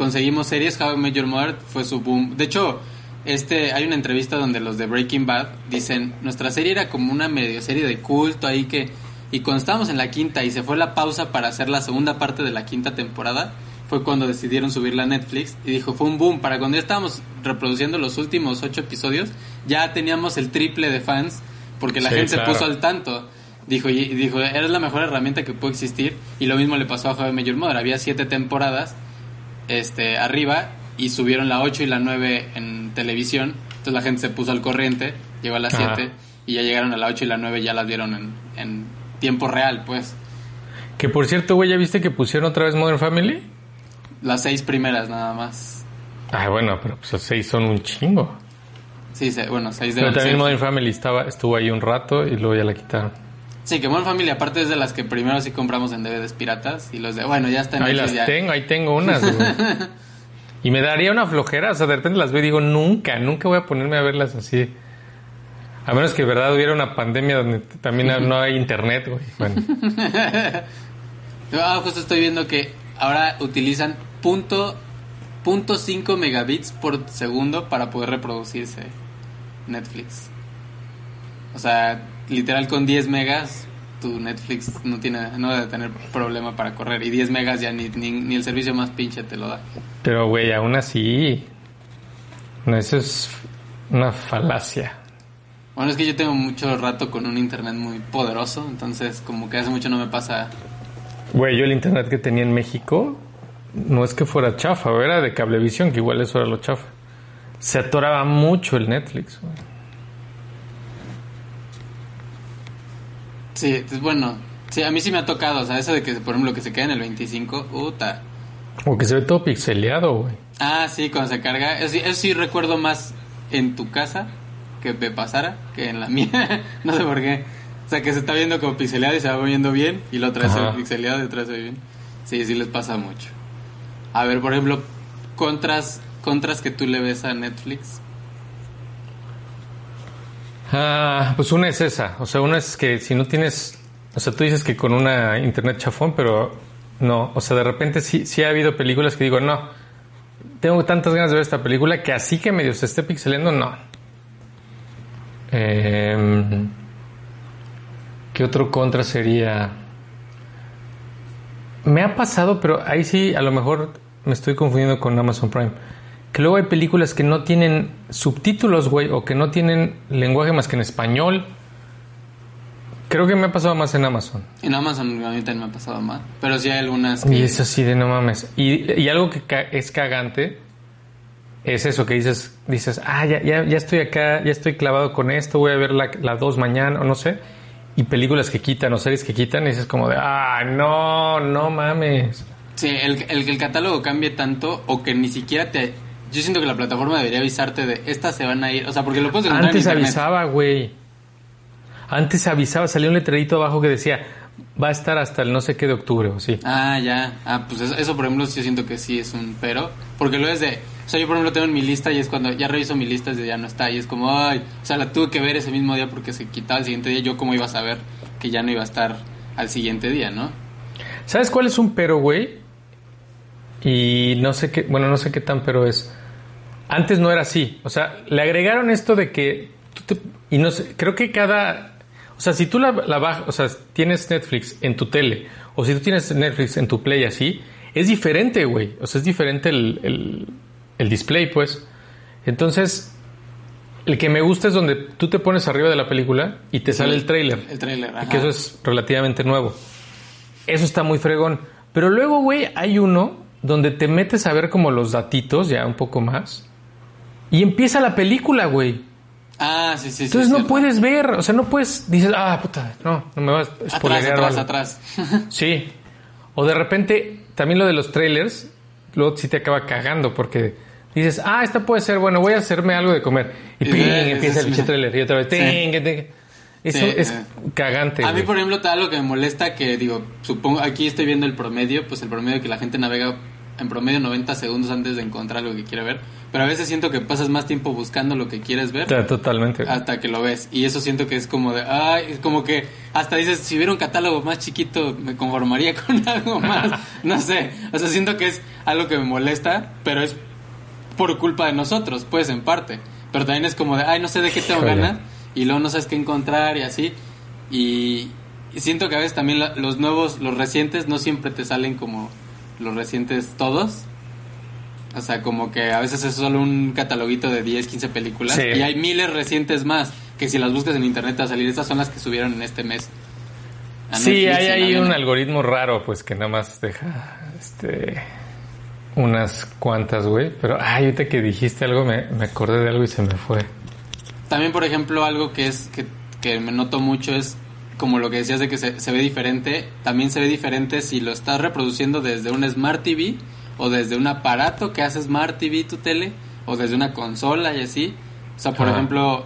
[SPEAKER 1] Conseguimos series, How I Met Your Mother fue su boom. De hecho, este hay una entrevista donde los de Breaking Bad dicen, nuestra serie era como una medio serie de culto ahí que... Y cuando estábamos en la quinta y se fue la pausa para hacer la segunda parte de la quinta temporada, fue cuando decidieron subirla a Netflix y dijo, fue un boom. Para cuando ya estábamos reproduciendo los últimos ocho episodios, ya teníamos el triple de fans porque la
[SPEAKER 2] Sí,
[SPEAKER 1] gente
[SPEAKER 2] claro.
[SPEAKER 1] se puso al tanto. Dijo, y dijo, eres la mejor herramienta que puede existir. Y lo mismo le pasó a Met Your Mother. Había siete temporadas este, arriba y subieron la 8 y la 9 en televisión. Entonces la gente se puso al corriente, llegó a las
[SPEAKER 2] Ajá.
[SPEAKER 1] 7 y ya llegaron a la 8 y la 9 ya las vieron en, en tiempo real, pues.
[SPEAKER 2] Que por cierto, güey, ¿ya viste que pusieron otra vez Modern Family?
[SPEAKER 1] Las seis primeras nada más.
[SPEAKER 2] Ah, bueno, pero pues seis son un chingo.
[SPEAKER 1] Sí, se- bueno, seis de
[SPEAKER 2] Pero también
[SPEAKER 1] seis.
[SPEAKER 2] Modern Family estaba, estuvo ahí un rato y luego ya la quitaron.
[SPEAKER 1] Sí, que Modern Family aparte es de las que primero sí compramos en DVDs piratas y los de, bueno, ya está en
[SPEAKER 2] Ahí las
[SPEAKER 1] ya.
[SPEAKER 2] tengo, ahí tengo unas, güey. [LAUGHS] Y me daría una flojera, o sea, de repente las veo y digo, nunca, nunca voy a ponerme a verlas así. A menos que de verdad hubiera una pandemia donde también no hay internet, güey. Bueno, [LAUGHS]
[SPEAKER 1] Ah, justo estoy viendo que ahora utilizan punto, punto 5 megabits por segundo para poder reproducirse Netflix. O sea, literal con 10 megas tu Netflix no tiene no debe tener problema para correr y 10 megas ya ni, ni, ni el servicio más pinche te lo da.
[SPEAKER 2] pero güey, aún así, no, eso es una falacia.
[SPEAKER 1] Bueno, es que yo tengo mucho rato con un internet muy poderoso, entonces como que hace mucho no me pasa
[SPEAKER 2] Güey, yo el internet que tenía en México no es que fuera chafa, era de cablevisión, que igual eso era lo chafa. Se atoraba mucho el Netflix. güey.
[SPEAKER 1] Sí, es bueno. Sí, a mí sí me ha tocado, o sea, eso de que, por ejemplo, que se quede en el 25, puta.
[SPEAKER 2] O que se ve todo pixeleado, güey.
[SPEAKER 1] Ah, sí, cuando se carga. Eso, sí- eso sí recuerdo más en tu casa que me pasara que en la mía. [LAUGHS] no sé por qué. O sea, que se está viendo como pixeleado y se va viendo bien, y la otra vez se ve pixeleado y otra vez se ve bien. Sí, sí les pasa mucho. A ver, por ejemplo, contras, contras que tú le ves a Netflix.
[SPEAKER 2] Ah, pues una es esa. O sea, una es que si no tienes. O sea, tú dices que con una internet chafón, pero no. O sea, de repente sí, sí ha habido películas que digo, no. Tengo tantas ganas de ver esta película que así que medio se esté pixelando, no. Em, ¿Qué otro contra sería? Me ha pasado, pero ahí sí, a lo mejor me estoy confundiendo con Amazon Prime. Que luego hay películas que no tienen subtítulos, güey, o que no tienen lenguaje más que en español. Creo que me ha pasado más en Amazon.
[SPEAKER 1] En Amazon a mí también me ha pasado más. Pero sí hay algunas
[SPEAKER 2] Y
[SPEAKER 1] que...
[SPEAKER 2] es así de no mames. Y, y algo que ca- es cagante es eso que dices, dices, ah, ya, ya, ya estoy acá, ya estoy clavado con esto, voy a ver la, la 2 mañana, o no sé. Y películas que quitan o series que quitan, y dices como de, ah, no, no mames.
[SPEAKER 1] Sí, el, el que el catálogo cambie tanto o que ni siquiera te... Yo siento que la plataforma debería avisarte de estas se van a ir. O sea, porque lo puedes encontrar
[SPEAKER 2] Antes
[SPEAKER 1] en internet.
[SPEAKER 2] avisaba, güey. Antes avisaba, salía un letrerito abajo que decía, va a estar hasta el no sé qué de octubre, o sí.
[SPEAKER 1] Ah, ya. Ah, pues eso, eso, por ejemplo, yo siento que sí es un pero. Porque lo es de... O sea, yo por ejemplo tengo en mi lista y es cuando ya reviso mi lista y ya no está. Y es como, ay, o sea, la tuve que ver ese mismo día porque se quitaba el siguiente día. Yo cómo iba a saber que ya no iba a estar al siguiente día, ¿no?
[SPEAKER 2] ¿Sabes cuál es un pero, güey? Y no sé qué, bueno, no sé qué tan pero es. Antes no era así. O sea, le agregaron esto de que tú te- y no sé, creo que cada, o sea, si tú la, la bajas, o sea, tienes Netflix en tu tele, o si tú tienes Netflix en tu Play así, es diferente, güey. O sea, es diferente el, el, el display, pues. Entonces, el que me gusta es donde tú te pones arriba de la película y te sale el trailer.
[SPEAKER 1] El trailer, ajá.
[SPEAKER 2] Que eso es relativamente nuevo. Eso está muy fregón. Pero luego, güey, hay uno donde te metes a ver como los datitos, ya un poco más. Y empieza la película, güey.
[SPEAKER 1] Ah, sí, sí, sí.
[SPEAKER 2] Entonces
[SPEAKER 1] es
[SPEAKER 2] no
[SPEAKER 1] cierto.
[SPEAKER 2] puedes ver, o sea, no puedes, dices, ah, puta, no, no me vas a
[SPEAKER 1] Atrás, atrás,
[SPEAKER 2] algo".
[SPEAKER 1] atrás. [LAUGHS]
[SPEAKER 2] Sí. O de repente, también lo de los trailers, luego sí te acaba cagando porque dices, ah, esta puede ser, bueno, voy a hacerme algo de comer. Y ping, empieza el pinche trailer y otra vez, [LAUGHS] ting, ting. Eso
[SPEAKER 1] Sí,
[SPEAKER 2] es cagante.
[SPEAKER 1] A mí,
[SPEAKER 2] güey.
[SPEAKER 1] por ejemplo, tal algo que me molesta que digo, supongo, aquí estoy viendo el promedio, pues el promedio que la gente navega en promedio 90 segundos antes de encontrar algo que quiere ver, pero a veces siento que pasas más tiempo buscando lo que quieres ver
[SPEAKER 2] Ya, Totalmente.
[SPEAKER 1] hasta que lo ves y eso siento que es como de, ay, como que hasta dices, si hubiera un catálogo más chiquito me conformaría [LAUGHS] con algo más, [LAUGHS] no sé, o sea, siento que es algo que me molesta, pero es por culpa de nosotros, pues en parte, pero también es como de, ay, no sé de qué tengo ganas y luego no sabes qué encontrar y así. Y, y siento que a veces también la- los nuevos, los recientes, no siempre te salen como los recientes todos. O sea, como que a veces es solo un cataloguito de 10, 15 películas.
[SPEAKER 2] Sí.
[SPEAKER 1] Y hay miles recientes más que si las buscas en internet a salir. Estas son las que subieron en este mes.
[SPEAKER 2] Sí, hay ahí un algoritmo raro, pues que nada más deja este unas cuantas, güey. Pero ay, ahorita que dijiste algo me, me acordé de algo y se me fue.
[SPEAKER 1] También, por ejemplo, algo que es que, que me noto mucho es como lo que decías de que se, se ve diferente. También se ve diferente si lo estás reproduciendo desde un Smart TV o desde un aparato que hace Smart TV tu tele o desde una consola y así. O sea, por
[SPEAKER 2] Ajá.
[SPEAKER 1] ejemplo,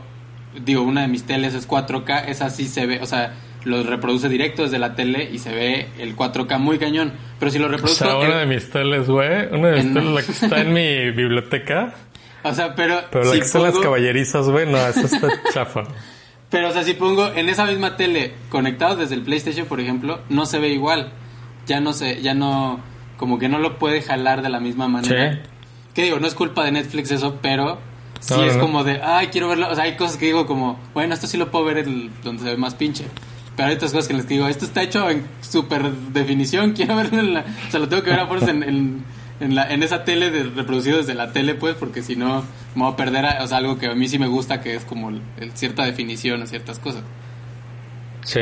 [SPEAKER 1] digo, una de mis teles es 4K, esa sí se ve, o sea, lo reproduce directo desde la tele y se ve el 4K muy cañón. Pero si lo
[SPEAKER 2] O
[SPEAKER 1] reproduzco...
[SPEAKER 2] sea, una de mis teles, güey. Una de mis
[SPEAKER 1] En-
[SPEAKER 2] teles, la que [LAUGHS] está en mi biblioteca.
[SPEAKER 1] o sea, pero...
[SPEAKER 2] Pero la
[SPEAKER 1] si
[SPEAKER 2] que están las
[SPEAKER 1] pongo-
[SPEAKER 2] caballerizas, güey, no, esa está [LAUGHS] chafa.
[SPEAKER 1] Pero, o sea, si pongo en esa misma tele conectados desde el PlayStation, por ejemplo, no se ve igual. Ya no se, ya no, como que no lo puede jalar de la misma manera.
[SPEAKER 2] Sí.
[SPEAKER 1] Que digo, no es culpa de Netflix eso, pero sí
[SPEAKER 2] No,
[SPEAKER 1] es
[SPEAKER 2] no.
[SPEAKER 1] como de, ay, quiero verlo. O sea, hay cosas que digo como, bueno, esto sí lo puedo ver el, donde se ve más pinche. Pero hay otras cosas que les digo, esto está hecho en super definición, [LAUGHS] quiero verlo en la... O sea, lo tengo que ver a fuerzas en, en, en, la, en esa tele de, reproducido desde la tele, pues, porque si no me voy a perder, a- o sea, algo que a mí sí me gusta, que es como el- el- cierta definición o ciertas cosas.
[SPEAKER 2] Sí.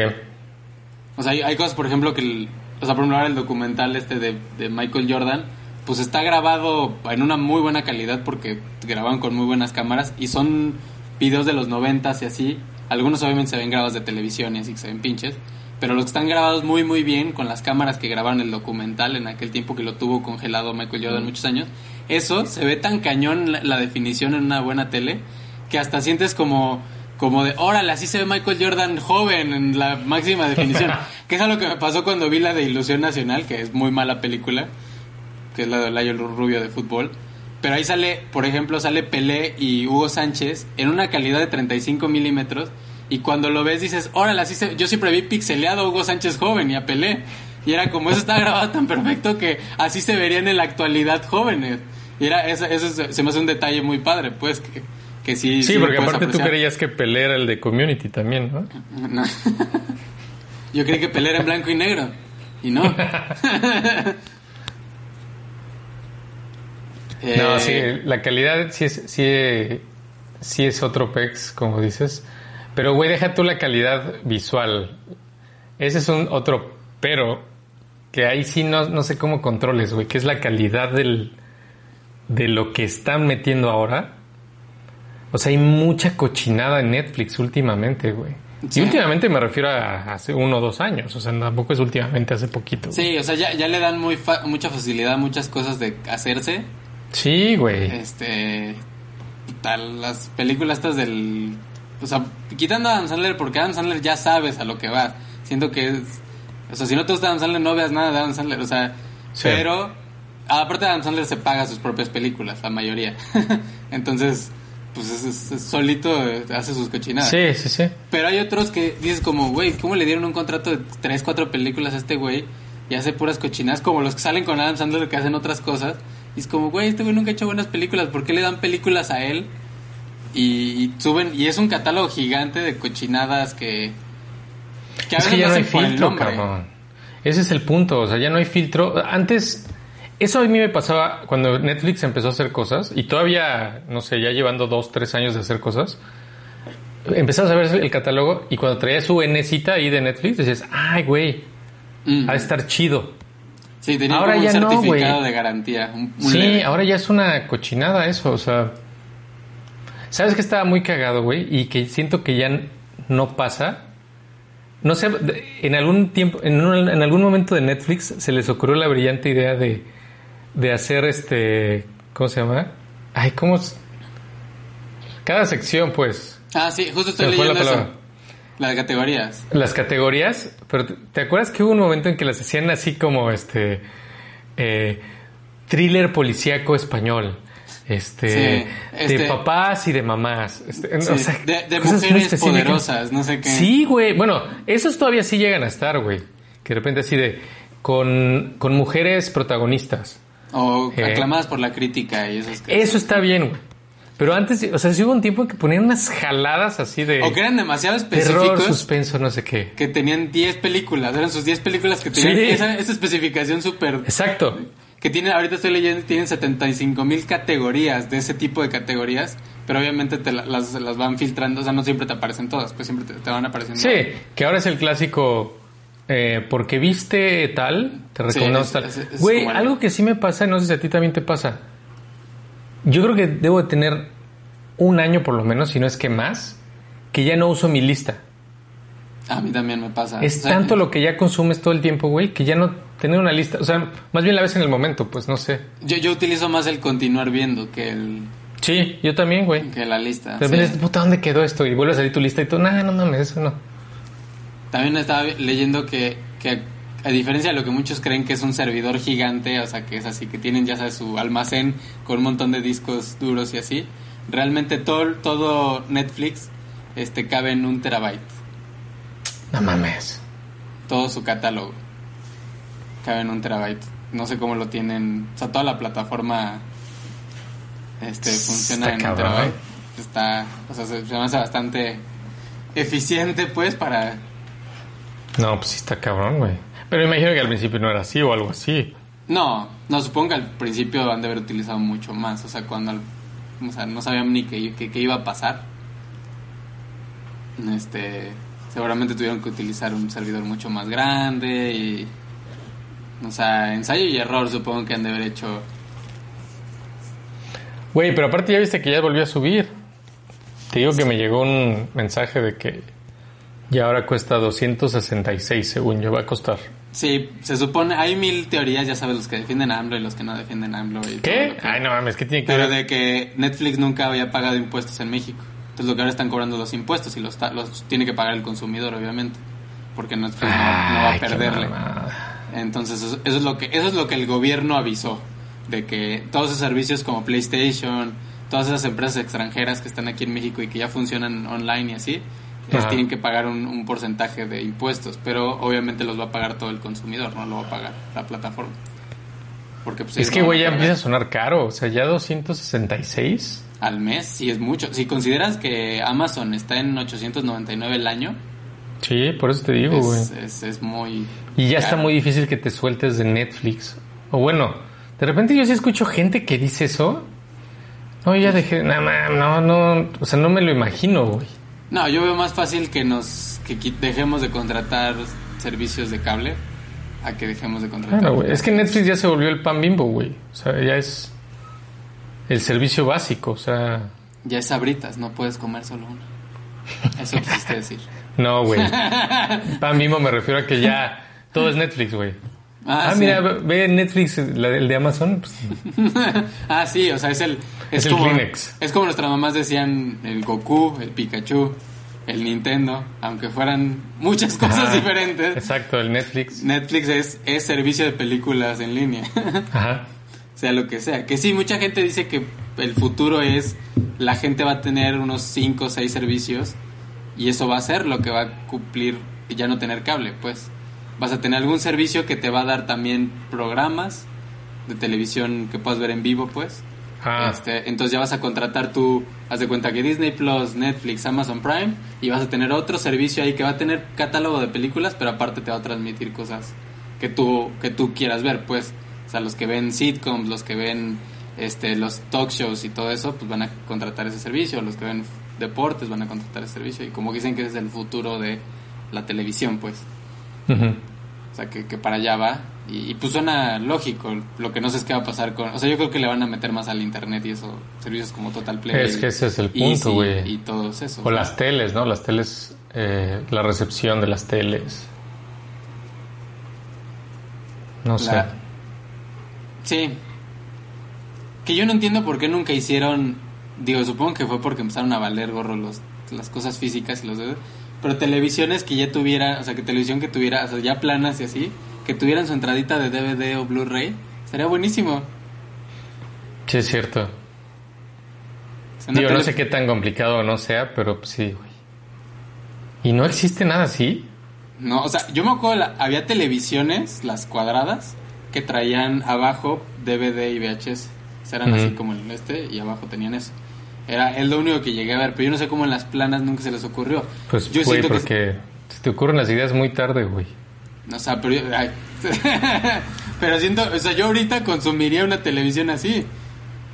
[SPEAKER 1] O sea, hay, hay cosas, por ejemplo, que... el- o sea, por ejemplo, ahora el documental este de, de Michael Jordan, pues está grabado en una muy buena calidad porque grababan con muy buenas cámaras y son videos de los noventas y así. Algunos obviamente se ven grabados de televisión y así que se ven pinches. Pero los que están grabados muy muy bien con las cámaras que grabaron el documental en aquel tiempo que lo tuvo congelado Michael Jordan muchos años, eso se ve tan cañón la, la definición en una buena tele que hasta sientes como como de, órale, así se ve Michael Jordan joven en la máxima definición. [LAUGHS] que es algo que me pasó cuando vi la de Ilusión Nacional, que es muy mala película, que es la de Lionel Rubio de fútbol. Pero ahí sale, por ejemplo, sale Pelé y Hugo Sánchez en una calidad de 35 milímetros. Y cuando lo ves dices, órale, así se... Yo siempre vi pixeleado a Hugo Sánchez joven y a Pelé. Y era como, eso está grabado tan perfecto que así se verían en la actualidad jóvenes. Y era, eso, eso se me hace un detalle muy padre, pues, que, que sí...
[SPEAKER 2] Porque aparte tú creías que Pelé era el de Community también, ¿no? [LAUGHS]
[SPEAKER 1] No. Yo creí que Pelé era en blanco y negro. Y no. [LAUGHS] Eh,
[SPEAKER 2] No, sí, la calidad sí es, sí, sí es otro pex, como dices. Pero, güey, deja tú la calidad visual. Ese es un otro pero que ahí sí no, no sé cómo controles, güey, que es la calidad del, de lo que están metiendo ahora. O sea, hay mucha cochinada en Netflix últimamente, güey.
[SPEAKER 1] Sí.
[SPEAKER 2] Y últimamente me refiero a hace uno o dos años, o sea, tampoco es últimamente, hace poquito. güey.
[SPEAKER 1] Sí, o sea, ya, ya le dan muy fa- mucha facilidad a muchas cosas de hacerse.
[SPEAKER 2] Sí, güey.
[SPEAKER 1] Este. Tal, las películas estas del. O sea, quitando a Adam Sandler, porque Adam Sandler ya sabes a lo que vas. Siento que es. O sea, si no te gusta Adam Sandler, no veas nada de Adam Sandler. O sea,
[SPEAKER 2] Sí.
[SPEAKER 1] pero. Aparte, Adam Sandler se paga sus propias películas, la mayoría. [LAUGHS] Entonces, pues es, es- es solito eh, hace sus cochinadas.
[SPEAKER 2] Sí, sí, sí.
[SPEAKER 1] Pero hay otros que dices como, güey, ¿cómo le dieron un contrato de 3, 4 películas a este güey? Y hace puras cochinadas, como los que salen con Adam Sandler que hacen otras cosas. Y es como, güey, este güey nunca ha hecho buenas películas, ¿por qué le dan películas a él? Y, y suben, y es un catálogo gigante de cochinadas que, Que a
[SPEAKER 2] Es
[SPEAKER 1] veces
[SPEAKER 2] que ya
[SPEAKER 1] lo
[SPEAKER 2] no hay filtro, cabrón. Ese es el punto, o sea, ya no hay filtro. Antes, eso a mí me pasaba cuando Netflix empezó a hacer cosas, y todavía, no sé, ya llevando dos, tres años de hacer cosas, empezabas a ver el catálogo y cuando traía su Ncita ahí de Netflix, decías, ay, güey,
[SPEAKER 1] Mm.
[SPEAKER 2] ha de estar chido.
[SPEAKER 1] Sí, tenía
[SPEAKER 2] Ahora
[SPEAKER 1] como un
[SPEAKER 2] ya no,
[SPEAKER 1] certificado
[SPEAKER 2] güey.
[SPEAKER 1] de garantía. Un, un
[SPEAKER 2] Sí,
[SPEAKER 1] leve.
[SPEAKER 2] ahora ya es una cochinada eso, o sea. ¿Sabes que estaba muy cagado, güey? Y que siento que ya n- no pasa. No sé, en algún tiempo, en, un- en algún momento de Netflix se les ocurrió la brillante idea de, de hacer este. ¿Cómo se llama? Ay, ¿cómo? es? Cada sección, pues.
[SPEAKER 1] Ah, sí, justo estoy
[SPEAKER 2] la
[SPEAKER 1] leyendo eso. Las categorías.
[SPEAKER 2] Las categorías, pero ¿te- ¿te acuerdas que hubo un momento en que las hacían así como este eh, thriller policíaco español? Este,
[SPEAKER 1] Sí, este-
[SPEAKER 2] de papás y de mamás. Este,
[SPEAKER 1] Sí,
[SPEAKER 2] o sea,
[SPEAKER 1] de, de
[SPEAKER 2] cosas muy
[SPEAKER 1] mujeres poderosas, no sé qué.
[SPEAKER 2] Sí, güey. Bueno, esos todavía sí llegan a estar, güey. Que de repente así de con, con mujeres protagonistas.
[SPEAKER 1] O
[SPEAKER 2] Eh.
[SPEAKER 1] aclamadas por la crítica y esas cosas.
[SPEAKER 2] Eso está bien, güey. Pero antes, o sea, sí hubo un tiempo en que ponían unas jaladas así de
[SPEAKER 1] O que eran demasiado
[SPEAKER 2] terror,
[SPEAKER 1] específicos
[SPEAKER 2] suspenso, no sé qué.
[SPEAKER 1] que tenían 10 películas. Eran sus 10 películas que tenían
[SPEAKER 2] Sí.
[SPEAKER 1] esa, esa especificación súper...
[SPEAKER 2] Exacto.
[SPEAKER 1] Que tienen, ahorita estoy leyendo, tienen 75 mil categorías de ese tipo de categorías. Pero obviamente te la- las, las van filtrando. O sea, no siempre te aparecen todas, pues siempre te, te van apareciendo.
[SPEAKER 2] Sí, que ahora es el clásico. Eh, porque viste tal, te recomendamos tal.
[SPEAKER 1] es- es
[SPEAKER 2] Güey, algo que sí me pasa, no sé si a ti también te pasa. Yo creo que debo de tener un año por lo menos, si no es que más, que ya no uso mi lista.
[SPEAKER 1] A mí también me pasa.
[SPEAKER 2] Es
[SPEAKER 1] O sea,
[SPEAKER 2] tanto lo que ya consumes todo el tiempo, güey, que ya no tener una lista. O sea, más bien la ves en el momento, pues no sé.
[SPEAKER 1] Yo, yo utilizo más el continuar viendo que, el,
[SPEAKER 2] Sí, yo también, güey.
[SPEAKER 1] que la lista.
[SPEAKER 2] Repente,
[SPEAKER 1] sí.
[SPEAKER 2] puta, ¿dónde quedó esto? Y vuelve a salir tu lista y tú, nah, no mames, eso no.
[SPEAKER 1] También estaba leyendo que, que a diferencia de lo que muchos creen que es un servidor gigante, o sea, que es así, que tienen ya sabes su almacén con un montón de discos duros y así, realmente todo, todo Netflix este, cabe en un terabyte,
[SPEAKER 2] No mames.
[SPEAKER 1] todo su catálogo cabe en un terabyte. No sé cómo lo tienen, o sea, toda la plataforma este, funciona
[SPEAKER 2] Está
[SPEAKER 1] en un
[SPEAKER 2] cabrón.
[SPEAKER 1] terabyte. Está, o sea, se, se me hace bastante eficiente pues para
[SPEAKER 2] No, pues sí está cabrón, güey. Pero imagino que al principio no era así o algo así.
[SPEAKER 1] No, no, supongo que al principio han de haber utilizado mucho más. O sea, cuando al- o sea, no sabían ni qué iba a pasar. Este, seguramente tuvieron que utilizar un servidor mucho más grande y. O sea, ensayo y error supongo que han de haber hecho.
[SPEAKER 2] Güey, pero aparte ya viste que ya volvió a subir. Te digo que me llegó un mensaje de que ya ahora cuesta 266, según yo, va a costar.
[SPEAKER 1] Sí, se supone, hay mil teorías, ya sabes, los que defienden a AMLO y los que no defienden a AMLO. Y
[SPEAKER 2] ¿Qué?
[SPEAKER 1] que-
[SPEAKER 2] Ay, no mames, ¿qué tiene que
[SPEAKER 1] Pero
[SPEAKER 2] ver?
[SPEAKER 1] de que Netflix nunca había pagado impuestos en México. Entonces lo que ahora están cobrando los impuestos y los, los tiene que pagar el consumidor, obviamente. Porque Netflix no, no va a perderle. Entonces eso, eso es lo que eso es lo que el gobierno avisó de que todos esos servicios como PlayStation, todas esas empresas extranjeras que están aquí en México y que ya funcionan online y así,
[SPEAKER 2] Ajá.
[SPEAKER 1] tienen que pagar un, un porcentaje de impuestos, pero obviamente los va a pagar todo el consumidor, no lo va a pagar la plataforma. Porque pues,
[SPEAKER 2] Es que, güey, ya empieza a sonar caro. O sea, ya 266.
[SPEAKER 1] Al mes, sí es mucho. Si consideras que Amazon está en 899 el año,
[SPEAKER 2] Sí, por eso te digo, güey.
[SPEAKER 1] es, es, es muy...
[SPEAKER 2] Y ya está
[SPEAKER 1] caro.
[SPEAKER 2] muy difícil que te sueltes de Netflix. O bueno, de repente yo sí escucho gente que dice eso. No, ya dejé, no, no, no, o sea, no me lo imagino, güey.
[SPEAKER 1] No, yo veo más fácil que nos que dejemos de contratar servicios de cable a que dejemos de contratar.
[SPEAKER 2] Claro, güey. Es que Netflix ya se volvió el pan bimbo, güey. O sea, ya es el servicio básico, o sea...
[SPEAKER 1] Ya es sabritas, no puedes comer solo una. Eso quisiste decir. [LAUGHS]
[SPEAKER 2] No, güey. [LAUGHS] Pan bimbo me refiero a que ya todo es Netflix, güey.
[SPEAKER 1] Ah,
[SPEAKER 2] Ah,
[SPEAKER 1] sí.
[SPEAKER 2] mira, ve- Netflix, el de Amazon. pues, [LAUGHS]
[SPEAKER 1] ah, sí, o sea, es el...
[SPEAKER 2] Es el
[SPEAKER 1] como,
[SPEAKER 2] Kleenex.
[SPEAKER 1] Es como nuestras mamás decían el Goku, el Pikachu, el Nintendo, aunque fueran muchas cosas
[SPEAKER 2] ajá,
[SPEAKER 1] diferentes.
[SPEAKER 2] Exacto, el Netflix.
[SPEAKER 1] Netflix es, es servicio de películas en línea. [LAUGHS]
[SPEAKER 2] Ajá.
[SPEAKER 1] sea lo que sea. Que sí, mucha gente dice que el futuro es la gente va a tener unos 5 o 6 servicios y eso va a ser lo que va a cumplir y ya no tener cable, pues. Vas a tener algún servicio que te va a dar también programas de televisión que puedas ver en vivo, pues.
[SPEAKER 2] Ah.
[SPEAKER 1] Este, entonces ya vas a contratar tu, haz de cuenta que Disney Plus, Netflix, Amazon Prime y vas a tener otro servicio ahí que va a tener catálogo de películas, pero aparte te va a transmitir cosas que tú que tú quieras ver, pues, o sea, los que ven sitcoms, los que ven este los talk shows y todo eso, pues van a contratar ese servicio, los que ven deportes van a contratar ese servicio y como dicen que es el futuro de la televisión, pues.
[SPEAKER 2] Ujú.
[SPEAKER 1] O sea, que, que para allá va. Y, y, pues suena lógico. Lo que no sé es qué va a pasar con... O sea, yo creo que le van a meter más al internet y eso. Servicios como Total Play.
[SPEAKER 2] Es que ese es el punto, güey.
[SPEAKER 1] Y todos esos.
[SPEAKER 2] O
[SPEAKER 1] ¿no?
[SPEAKER 2] las teles, ¿no? Las teles, eh, la recepción de las teles. No sé.
[SPEAKER 1] Sí. Que yo no entiendo por qué nunca hicieron... Digo, supongo que fue porque empezaron a valer gorro los, las cosas físicas y los dedos. Pero televisiones que ya tuvieran... O sea, que televisión que tuviera... O sea, ya planas y así. Que tuvieran su entradita de DVD o Blu-ray. Sería buenísimo.
[SPEAKER 2] Sí, es cierto.
[SPEAKER 1] O sea, una
[SPEAKER 2] Digo, no sé qué tan complicado no sea, pero pues sí, güey. ¿Y no existe nada así?
[SPEAKER 1] No, o sea, yo me acuerdo, la- había televisiones, las cuadradas, que traían abajo DVD y VHS. O sea, eran así como el este y abajo tenían eso. Era es lo único que llegué a ver, pero yo no sé cómo en las planas nunca se les ocurrió.
[SPEAKER 2] Pues,
[SPEAKER 1] yo
[SPEAKER 2] güey,
[SPEAKER 1] siento que-
[SPEAKER 2] porque se te ocurren las ideas muy tarde, güey.
[SPEAKER 1] O sea, pero, yo- ay. [LAUGHS] pero siento, o sea, yo ahorita consumiría una televisión así.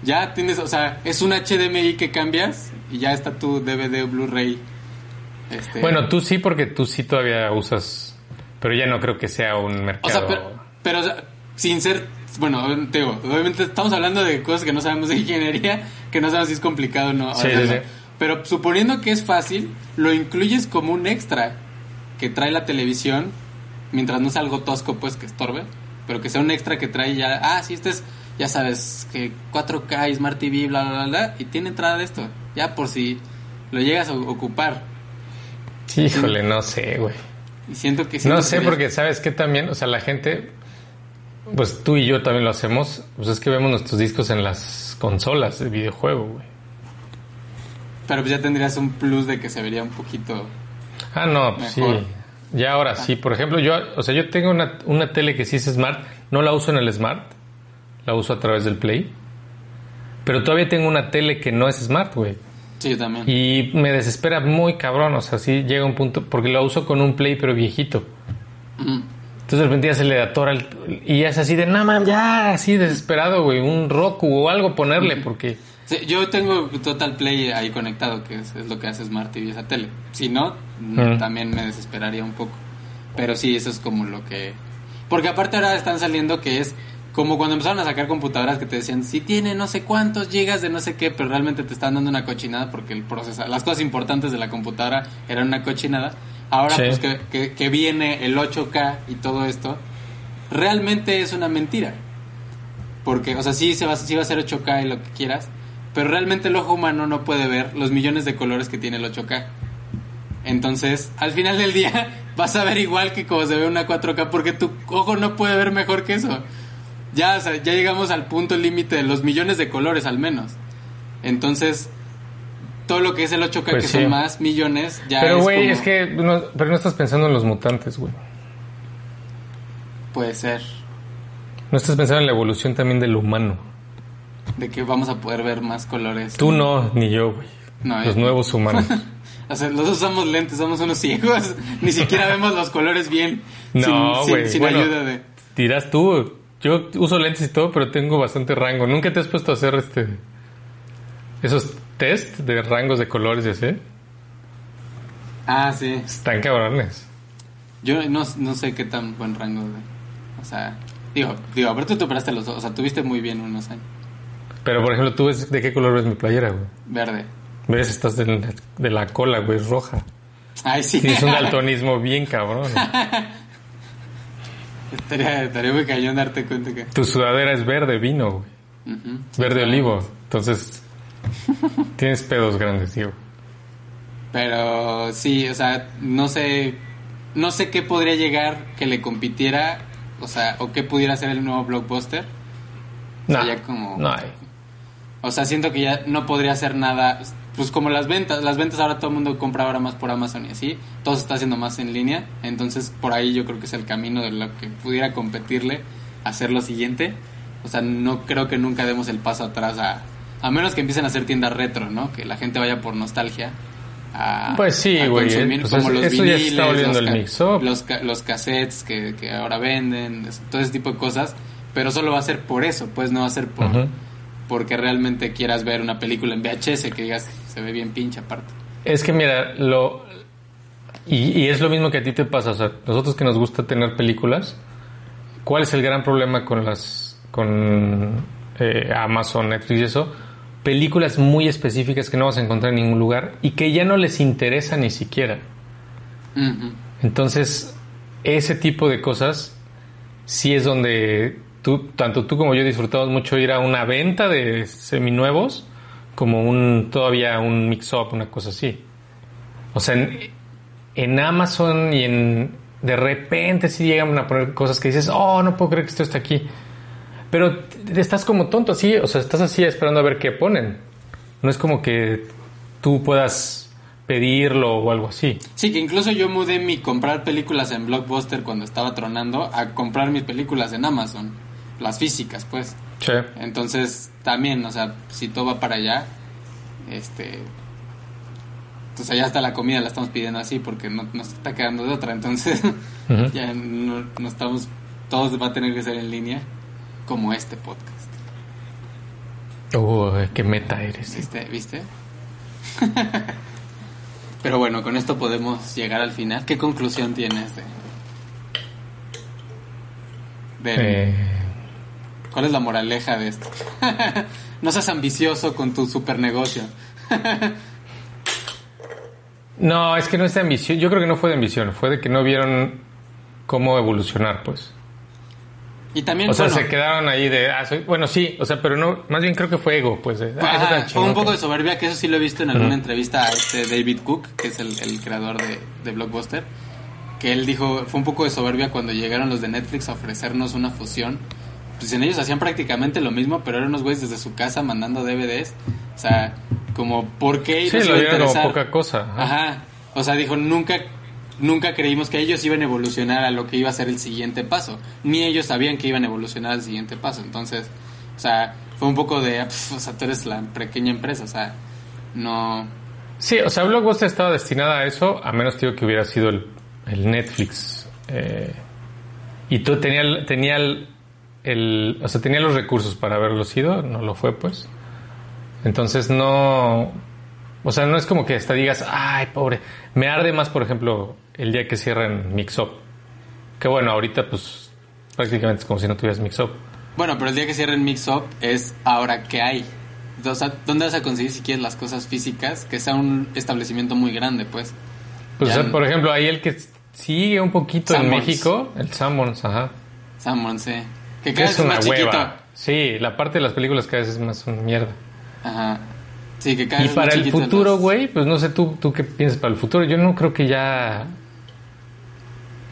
[SPEAKER 1] Ya tienes, o sea, es un HDMI que cambias y ya está tu DVD o Blu-ray. Este,
[SPEAKER 2] Bueno, tú sí, porque tú sí todavía usas... Pero ya no creo que sea un
[SPEAKER 1] O
[SPEAKER 2] mercado...
[SPEAKER 1] sea, pero, pero, o sea, sin ser, bueno, te digo, obviamente estamos hablando de cosas que no sabemos de ingeniería, que no sabemos si es complicado o no.
[SPEAKER 2] Sí, sí, sí.
[SPEAKER 1] Pero suponiendo que es fácil, lo incluyes como un extra que trae la televisión, mientras no sea algo tosco, pues, que estorbe, pero que sea un extra que trae ya, ah, sí, este es, ya sabes, que 4K, Smart TV, bla, bla, bla, bla, y tiene entrada de esto, ya por si lo llegas a ocupar.
[SPEAKER 2] Híjole, no sé, güey.
[SPEAKER 1] Y siento que
[SPEAKER 2] No
[SPEAKER 1] siento
[SPEAKER 2] sé,
[SPEAKER 1] que-
[SPEAKER 2] porque sabes que también, o sea, la gente, pues tú y yo también lo hacemos, pues es que vemos nuestros discos en las consolas de videojuego, güey.
[SPEAKER 1] Pero pues ya tendrías un plus de que se vería un poquito...
[SPEAKER 2] Ah, no, pues sí.
[SPEAKER 1] Mejor.
[SPEAKER 2] Ya ahora sí, por ejemplo, yo, o sea, yo tengo una, una tele que sí es smart, no la uso en el smart, la uso a través del Play, pero todavía tengo una tele que no es smart, güey.
[SPEAKER 1] Sí, yo también.
[SPEAKER 2] Y me desespera muy cabrón, o sea, sí llega un punto, porque la uso con un Play pero viejito. Entonces de repente ya se le atora el- y es así de, no man, ya, así desesperado, güey, un Roku o algo ponerle, porque...
[SPEAKER 1] Sí, yo tengo Total Play ahí conectado, que es, es lo que hace Smart TV esa tele. Si no,
[SPEAKER 2] Mm.
[SPEAKER 1] también me desesperaría un poco. Pero sí, eso es como lo que... Porque aparte ahora están saliendo que es como cuando empezaron a sacar computadoras que te decían, si tiene no sé cuántos gigas de no sé qué, pero realmente te están dando una cochinada porque el procesador, las cosas importantes de la computadora eran una cochinada. Ahora
[SPEAKER 2] Sí.
[SPEAKER 1] pues que, que, que viene el 8K y todo esto, realmente es una mentira. Porque, o sea, sí, se va, sí va a ser 8K y lo que quieras, pero realmente el ojo humano no puede ver los millones de colores que tiene el 8K. Entonces, al final del día, [LAUGHS] vas a ver igual que como se ve una 4K, porque tu ojo no puede ver mejor que eso. Ya, o sea, ya llegamos al punto límite de los millones de colores, al menos. Entonces, todo lo que es el 8K,
[SPEAKER 2] Pues
[SPEAKER 1] que
[SPEAKER 2] sí.
[SPEAKER 1] son más millones, ya
[SPEAKER 2] pero
[SPEAKER 1] es
[SPEAKER 2] güey,
[SPEAKER 1] como-
[SPEAKER 2] es que, no, pero no estás pensando en los mutantes, güey.
[SPEAKER 1] Puede ser.
[SPEAKER 2] No estás pensando en la evolución también del humano.
[SPEAKER 1] De que vamos a poder ver más colores.
[SPEAKER 2] Tú no, ni yo, güey.
[SPEAKER 1] No,
[SPEAKER 2] los
[SPEAKER 1] eh.
[SPEAKER 2] nuevos humanos. [LAUGHS]
[SPEAKER 1] O sea, los dos usamos lentes, somos unos ciegos. [LAUGHS] Ni siquiera vemos los colores bien.
[SPEAKER 2] No,
[SPEAKER 1] sin- sin,
[SPEAKER 2] güey.
[SPEAKER 1] sin
[SPEAKER 2] Bueno,
[SPEAKER 1] ayuda de.
[SPEAKER 2] Dirás tú, yo uso lentes y todo, pero tengo bastante rango. ¿Nunca te has puesto a hacer este esos test de rangos de colores y así?
[SPEAKER 1] Ah, sí.
[SPEAKER 2] Están cabrones.
[SPEAKER 1] Yo no, no sé qué tan buen rango de. O sea, digo, digo, pero tú te operaste los ojos. O sea, tuviste muy bien unos años.
[SPEAKER 2] Pero por ejemplo, tú ves de qué color ves mi playera, güey.
[SPEAKER 1] Verde.
[SPEAKER 2] Ves, estás de, la- de la cola, güey, es roja.
[SPEAKER 1] Ay, sí.
[SPEAKER 2] Tienes un [LAUGHS] daltonismo bien cabrón. [LAUGHS]
[SPEAKER 1] estaría, estaría muy cañón darte cuenta que.
[SPEAKER 2] Tu sudadera es verde vino, güey.
[SPEAKER 1] Sí,
[SPEAKER 2] Verde olivo. Entonces, [LAUGHS] tienes pedos grandes, tío.
[SPEAKER 1] Pero sí, o sea, no sé. No sé qué podría llegar que le compitiera. O sea, o qué pudiera ser el nuevo blockbuster. O sea,
[SPEAKER 2] No,
[SPEAKER 1] ya como-
[SPEAKER 2] no hay.
[SPEAKER 1] O sea, siento que ya no podría hacer nada. Pues como las ventas. Las ventas ahora todo el mundo compra ahora más por Amazon y así. Todo se está haciendo más en línea. Entonces, por ahí yo creo que es el camino de lo que pudiera competirle. Hacer lo siguiente. O sea, no creo que nunca demos el paso atrás a, A menos que empiecen a hacer tiendas retro, ¿no? Que la gente vaya por nostalgia. A,
[SPEAKER 2] Pues sí, güey, pues
[SPEAKER 1] como
[SPEAKER 2] es-
[SPEAKER 1] los
[SPEAKER 2] eso ya está volviendo
[SPEAKER 1] los,
[SPEAKER 2] el
[SPEAKER 1] ca-
[SPEAKER 2] mix-up.
[SPEAKER 1] los, los cassettes que, que ahora venden, todo ese tipo de cosas. Pero solo va a ser por eso, pues no va a ser por porque realmente quieras ver una película en VHS que digas se ve bien pinche aparte.
[SPEAKER 2] Es que mira, lo y, y es lo mismo que a ti te pasa, o sea, nosotros que nos gusta tener películas, ¿cuál es el gran problema con las con eh, Amazon, Netflix y eso? Películas muy específicas que no vas a encontrar en ningún lugar y que ya no les interesa ni siquiera. Entonces, ese tipo de cosas sí es donde tú, tanto tú como yo disfrutamos mucho ir a una venta de seminuevos como un todavía un mix-up, una cosa así. O sea, en, en Amazon y en de repente sí llegan a poner cosas que dices, oh, no puedo creer que esto está aquí. Pero estás como tonto así, o sea, estás así esperando a ver qué ponen. No es como que tú puedas pedirlo o algo así.
[SPEAKER 1] Sí, que incluso yo mudé mi comprar películas en Blockbuster cuando estaba tronando a comprar mis películas en Amazon, las físicas, pues.
[SPEAKER 2] Sí.
[SPEAKER 1] Entonces, también, o sea, si todo va para allá, este. Pues allá está la comida, la estamos pidiendo así porque no nos está quedando de otra. Entonces, [LAUGHS] ya no, no estamos. Todos va a tener que ser en línea, como este podcast.
[SPEAKER 2] Uy, qué meta eres.
[SPEAKER 1] ¿Viste? ¿Viste? [LAUGHS] Pero bueno, con esto podemos llegar al final. ¿Qué conclusión tienes de.? de-
[SPEAKER 2] Eh,
[SPEAKER 1] ¿Cuál es la moraleja de esto? [LAUGHS] no seas ambicioso con tu super negocio. [LAUGHS]
[SPEAKER 2] no, es que no es de ambición. Yo creo que no fue de ambición. Fue de que no vieron cómo evolucionar, pues.
[SPEAKER 1] Y también,
[SPEAKER 2] O sea,
[SPEAKER 1] bueno,
[SPEAKER 2] se quedaron ahí de... ah, soy- bueno, sí. O sea, pero no... Más bien creo que fue ego, pues. de, ah,
[SPEAKER 1] ajá,
[SPEAKER 2] eso tan
[SPEAKER 1] fue un poco de soberbia, que eso sí lo he visto en alguna entrevista a este David Cook, que es el, el creador de, de Blockbuster, que él dijo, fue un poco de soberbia cuando llegaron los de Netflix a ofrecernos una fusión. Pues en ellos hacían prácticamente lo mismo, pero eran unos güeyes desde su casa mandando DVDs. O sea, como, ¿por qué
[SPEAKER 2] Sí, lo vieron como poca cosa. ajá.
[SPEAKER 1] Ajá. O sea, dijo, nunca, nunca creímos que ellos iban a evolucionar a lo que iba a ser el siguiente paso. Ni ellos sabían que iban a evolucionar al siguiente paso. Entonces, o sea, fue un poco de, "Pf, o sea, tú eres la pequeña empresa, o sea, no...
[SPEAKER 2] Sí, o sea, Blockbuster estaba destinada a eso, a menos digo que hubiera sido el, Netflix. eh, y tú tenía, tenía el, el- o sea, tenía los recursos para haberlo sido, no lo fue, pues. Entonces no, o sea, no es como que hasta digas, ay, pobre. Me arde más, por ejemplo, el día que cierran Mixup. Que bueno, ahorita pues prácticamente es como si no tuvieras Mixup.
[SPEAKER 1] Bueno, pero el día que cierren Mix Up es ahora que hay. O sea, ¿dónde vas a conseguir si quieres las cosas físicas? Que sea un establecimiento muy grande, pues.
[SPEAKER 2] Pues, o sea,
[SPEAKER 1] no-
[SPEAKER 2] por ejemplo, ahí el que sigue un poquito en. México, el Sanborns, ajá.
[SPEAKER 1] Sanborns, sí. Que
[SPEAKER 2] Que
[SPEAKER 1] cada vez
[SPEAKER 2] es
[SPEAKER 1] es
[SPEAKER 2] una
[SPEAKER 1] más chiquito.
[SPEAKER 2] hueva. Sí, la parte de las películas cada vez es más una mierda.
[SPEAKER 1] Ajá. Sí, que cada
[SPEAKER 2] Y
[SPEAKER 1] vez es más
[SPEAKER 2] para el
[SPEAKER 1] chiquito
[SPEAKER 2] futuro,
[SPEAKER 1] los-
[SPEAKER 2] güey, pues no sé tú, tú qué piensas para el futuro. Yo no creo que ya...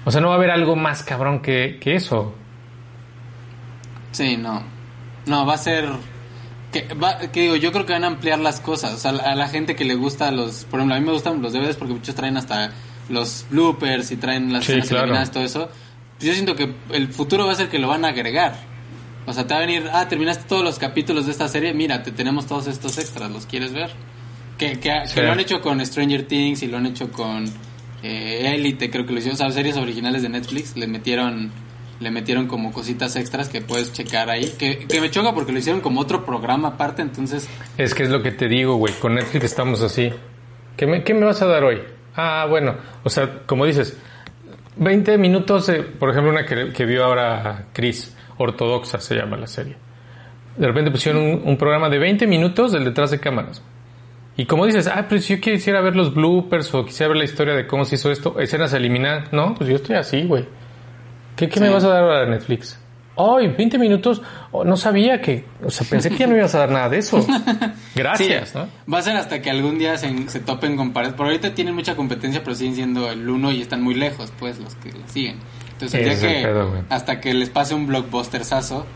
[SPEAKER 2] O sea, no va a haber algo más cabrón que, que eso.
[SPEAKER 1] Sí, no. No, va a ser... Que, va, que digo, yo creo que van a ampliar las cosas. O sea, a la gente que le gusta los... Por ejemplo, a mí me gustan los DVDs porque muchos traen hasta los bloopers y traen las
[SPEAKER 2] Sí,
[SPEAKER 1] escenas
[SPEAKER 2] claro.
[SPEAKER 1] eliminadas, todo eso. Yo siento que el futuro va a ser que lo van a agregar. O sea, te va a venir, ah, terminaste todos los capítulos de esta serie, mira, te tenemos todos estos extras, ¿los quieres ver? Que, que,
[SPEAKER 2] Sí.
[SPEAKER 1] que lo han hecho con Stranger Things y lo han hecho con eh, Elite, creo que lo hicieron, series originales de Netflix, le metieron le metieron como cositas extras que puedes checar ahí, que, me choca porque lo hicieron como otro programa aparte, entonces,
[SPEAKER 2] Es que es lo que te digo, güey. Con Netflix estamos así. ¿Qué me, qué me vas a dar hoy? Ah, bueno. O sea, como dices, 20 minutos, eh, por ejemplo, una que, vio ahora Chris, Ortodoxa se llama la serie. De repente pusieron un, un programa de 20 minutos del detrás de cámaras. Y como dices, ah, pues si yo quisiera ver los bloopers o quisiera ver la historia de cómo se hizo esto, escenas eliminadas. No, pues yo estoy así, güey. ¿Qué, qué me vas a dar ahora Netflix? Ay, 20 minutos. Oh, no sabía que. O sea, pensé que ya no ibas a dar nada de eso. [LAUGHS] Gracias,
[SPEAKER 1] sí,
[SPEAKER 2] ¿no?
[SPEAKER 1] va a ser hasta que algún día se, se topen con pared. Por ahorita tienen mucha competencia, pero siguen siendo el uno y están muy lejos, pues, los que la siguen. Entonces, el que,
[SPEAKER 2] pedo,
[SPEAKER 1] hasta que les pase un blockbustersazo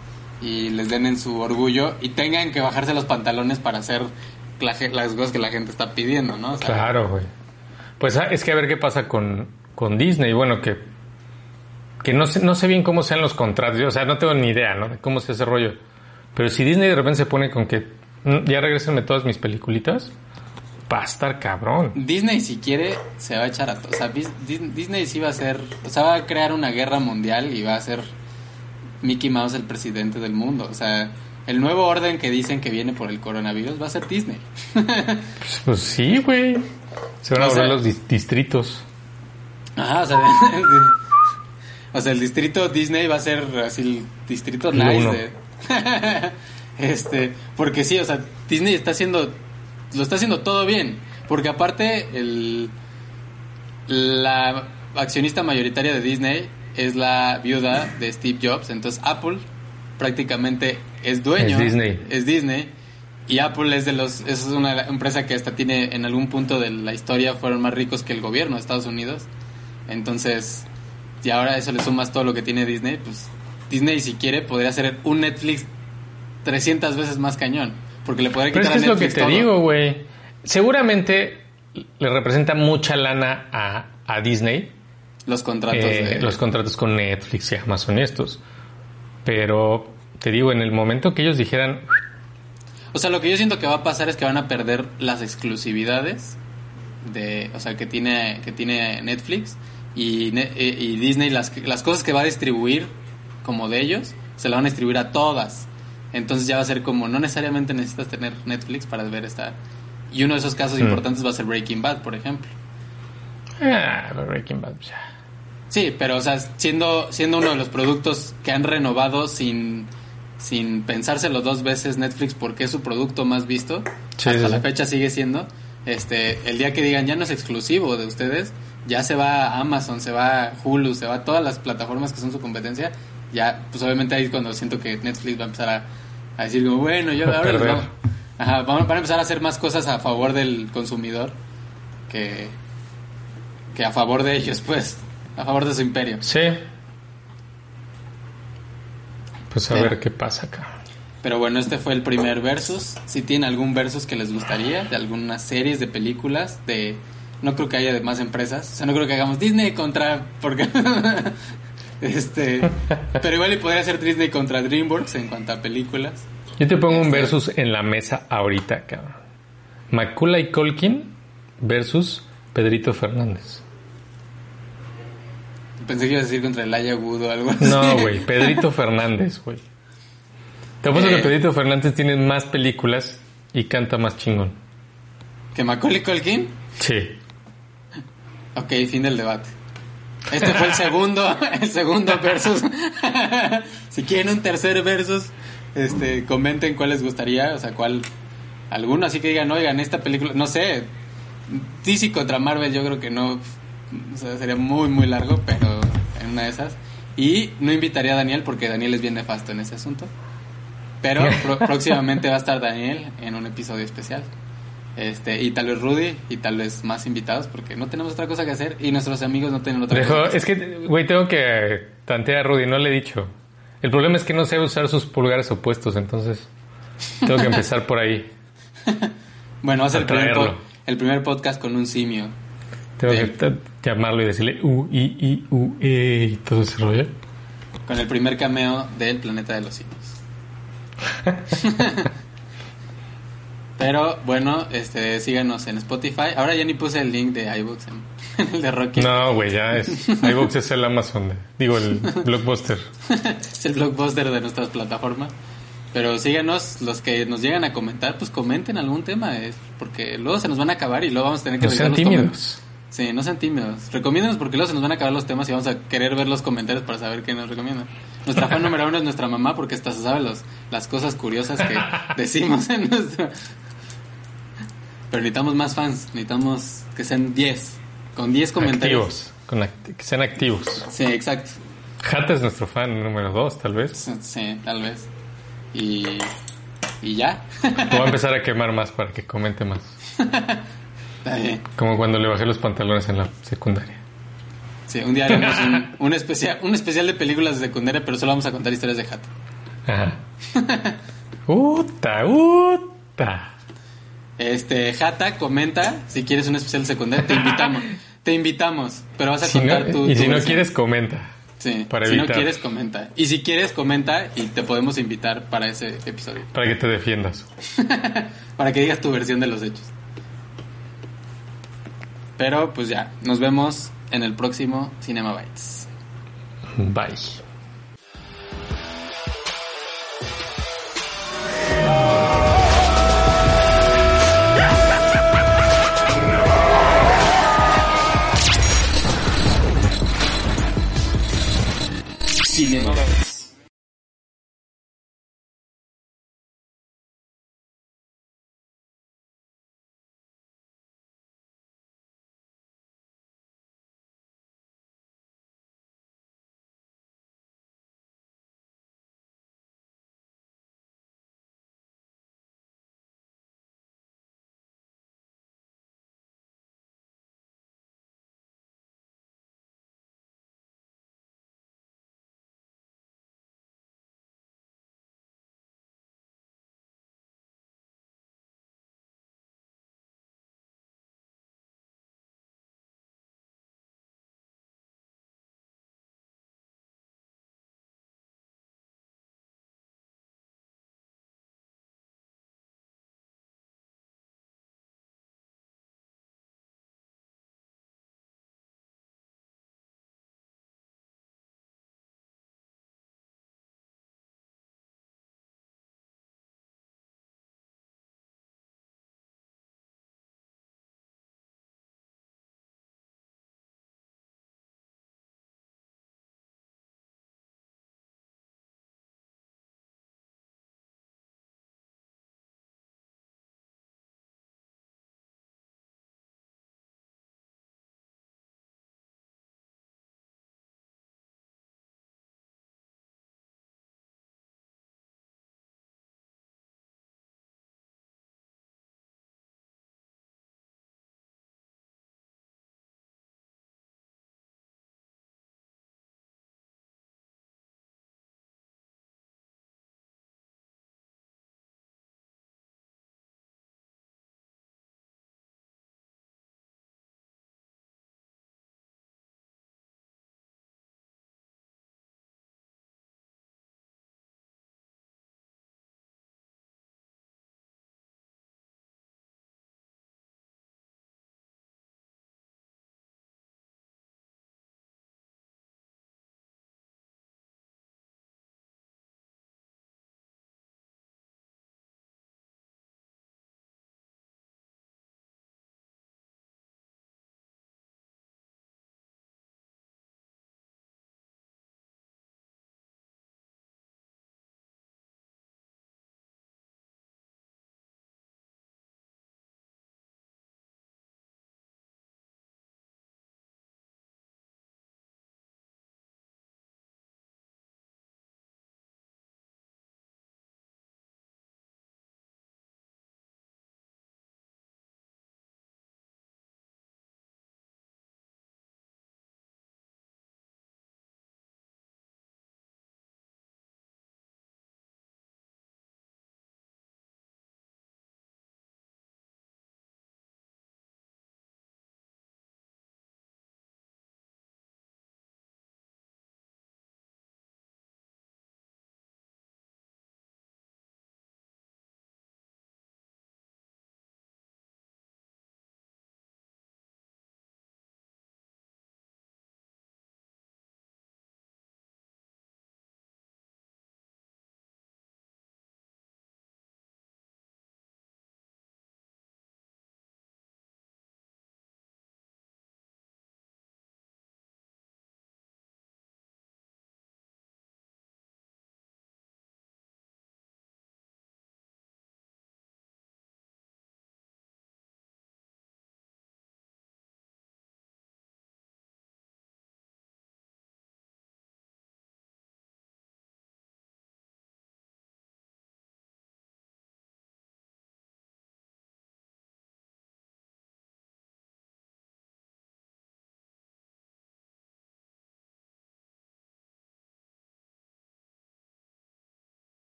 [SPEAKER 1] y les den en su orgullo y tengan que bajarse los pantalones para hacer la las cosas que la gente está pidiendo, ¿no? O sea,
[SPEAKER 2] Claro, güey. Pues ah, es que a ver qué pasa con, con Disney. Bueno, que, que no, sé, no sé bien cómo sean los contratos. O sea, no tengo ni idea, ¿no? De cómo se hace rollo. Pero si Disney de repente se pone con que mm, ya regresenme todas mis peliculitas, va a estar cabrón.
[SPEAKER 1] Disney si quiere se va a echar a todo. O sea, Dis- Dis- Disney sí va a ser, o sea, va a crear una guerra mundial y va a ser Mickey Mouse el presidente del mundo. O sea, el nuevo orden que dicen que viene por el coronavirus va a ser Disney. [LAUGHS]
[SPEAKER 2] Pues, sí, güey. Se van a
[SPEAKER 1] sea-
[SPEAKER 2] los dis- distritos.
[SPEAKER 1] Ajá, o sea, [LAUGHS] o sea, el distrito Disney va a ser así el distrito nice de- [LAUGHS] este, porque sí, o sea, Disney está haciendo lo está haciendo todo bien, porque aparte el la accionista mayoritaria de Disney es la viuda de Steve Jobs, entonces Apple prácticamente es dueño
[SPEAKER 2] Es Disney.
[SPEAKER 1] es Disney y Apple es de los es una empresa que hasta tiene en algún punto de la historia fueron más ricos que el gobierno de Estados Unidos. Entonces, y ahora eso le sumas todo lo que tiene Disney, pues Disney si quiere podría hacer un Netflix 300 veces más cañón, porque le podría
[SPEAKER 2] Pero es
[SPEAKER 1] quitar
[SPEAKER 2] que
[SPEAKER 1] a
[SPEAKER 2] es lo que te
[SPEAKER 1] todo.
[SPEAKER 2] digo, güey. Seguramente le representa mucha lana a, a Disney
[SPEAKER 1] los contratos
[SPEAKER 2] eh,
[SPEAKER 1] de-
[SPEAKER 2] los contratos con Netflix y Amazon estos. Pero te digo, en el momento que ellos dijeran,
[SPEAKER 1] O sea, lo que yo siento que va a pasar es que van a perder las exclusividades de, o sea, que tiene que tiene Netflix y, eh, y Disney las las cosas que va a distribuir como de ellos se la van a distribuir a todas. Entonces ya va a ser como no necesariamente necesitas tener Netflix para ver esta y uno de esos casos
[SPEAKER 2] Hmm.
[SPEAKER 1] importantes va a ser Breaking Bad, por ejemplo.
[SPEAKER 2] ah, Breaking Bad, ya.
[SPEAKER 1] Sí, pero o sea, siendo, siendo uno de los productos que han renovado sin, sin pensárselo dos veces Netflix porque es su producto más visto,
[SPEAKER 2] Sí,
[SPEAKER 1] hasta
[SPEAKER 2] sí,
[SPEAKER 1] la fecha sigue siendo, este, el día que digan ya no es exclusivo de ustedes, ya se va a Amazon, se va a Hulu, se va a todas las plataformas que son su competencia, ya, pues obviamente ahí es cuando siento que Netflix va a empezar a, a decir como, bueno, yo ahora les vamos- ajá, van, van a empezar a hacer más cosas a favor del consumidor que, que a favor de ellos, pues, a favor de su imperio.
[SPEAKER 2] Sí. Pues a
[SPEAKER 1] Pero-
[SPEAKER 2] ver qué pasa acá.
[SPEAKER 1] Pero bueno, este fue el primer versus. Si tienen algún versus que les gustaría, de algunas series, de películas, de... No creo que haya de más empresas. O sea, no creo que hagamos Disney contra... Porque... [LAUGHS] este... Pero igual y podría ser Disney contra DreamWorks en cuanto a películas.
[SPEAKER 2] Yo te pongo un
[SPEAKER 1] Este-
[SPEAKER 2] versus en la mesa ahorita, cabrón. Macaulay Colkin versus Pedrito Fernández.
[SPEAKER 1] Pensé que ibas a decir contra el Wood o algo así.
[SPEAKER 2] No, güey, [LAUGHS] Pedrito Fernández, güey. Te apuesto
[SPEAKER 1] Eh.
[SPEAKER 2] que Pedrito Fernández tiene más películas y canta más chingón.
[SPEAKER 1] ¿Que Macaulay Culkin?
[SPEAKER 2] Sí.
[SPEAKER 1] Ok, fin del debate. Este fue el segundo, [LAUGHS] el segundo versus. [LAUGHS] si quieren un tercer versus, este, comenten cuál les gustaría, o sea, cuál, alguno así que digan, oigan, esta película, no sé, DC contra Marvel yo creo que no, o sea, sería muy, muy largo, pero en una de esas. Y no invitaría a Daniel porque Daniel es bien nefasto en ese asunto. Pero [LAUGHS] pro- próximamente va a estar Daniel en un episodio especial. Este, y tal vez Rudy y tal vez más invitados porque no tenemos otra cosa que hacer y nuestros amigos no tienen otra
[SPEAKER 2] Dejo,
[SPEAKER 1] cosa. que
[SPEAKER 2] es que, güey, tengo que tantear a Rudy, no le he dicho. El problema es que no sé usar sus pulgares opuestos, entonces tengo que empezar por ahí.
[SPEAKER 1] hacer. [LAUGHS] Bueno, va a ser el primer, el primer podcast con un simio.
[SPEAKER 2] Tengo
[SPEAKER 1] Bien.
[SPEAKER 2] que llamarlo y decirle U, I, I, U, E y todo ese rollo.
[SPEAKER 1] Con el primer cameo del planeta de los simios. [LAUGHS] Pero bueno, este síganos en Spotify. Ahora ya ni puse el link de iBooks en, en [LAUGHS] el de Rocky.
[SPEAKER 2] No, güey, ya es. iVoox es el Amazon, de- digo, el Blockbuster. [LAUGHS]
[SPEAKER 1] es el blockbuster de nuestras plataformas. Pero síganos, los que nos llegan a comentar, pues comenten algún tema, es porque luego se nos van a acabar y luego vamos a tener que
[SPEAKER 2] No sean tímidos.
[SPEAKER 1] Sí, no sean tímidos. Recomiéndanos porque luego se nos van a acabar los temas y vamos a querer ver los comentarios para saber qué nos recomiendan. Nuestra fan número uno es nuestra mamá porque hasta se sabe los, las cosas curiosas que [LAUGHS] decimos en nuestro... Pero necesitamos más fans, necesitamos que sean 10. Con 10 comentarios.
[SPEAKER 2] Activos. Con act- que sean activos.
[SPEAKER 1] Sí, exacto.
[SPEAKER 2] Jata es nuestro fan número dos, tal vez.
[SPEAKER 1] Sí, tal vez. Y, y ya.
[SPEAKER 2] Voy a empezar a [LAUGHS] quemar más para que comente más. [LAUGHS] Como cuando le bajé los pantalones en la secundaria.
[SPEAKER 1] Sí, un día haremos un, un especial, un especial de películas de secundaria, pero solo vamos a contar historias de Hato.
[SPEAKER 2] Ajá. [LAUGHS] Uta, uta.
[SPEAKER 1] Este, Jata, comenta si quieres un especial de secundaria, te invitamos. [LAUGHS] Te invitamos, pero vas a
[SPEAKER 2] Si no-
[SPEAKER 1] contar tu.
[SPEAKER 2] y si no quieres, comenta.
[SPEAKER 1] Sí,
[SPEAKER 2] Para
[SPEAKER 1] si no quieres, comenta. Y si quieres, comenta y te podemos invitar para ese episodio.
[SPEAKER 2] Para que te defiendas. [LAUGHS]
[SPEAKER 1] para que digas tu versión de los hechos. Pero pues ya, nos vemos en el próximo Cinema Bytes.
[SPEAKER 2] Bye. Cinema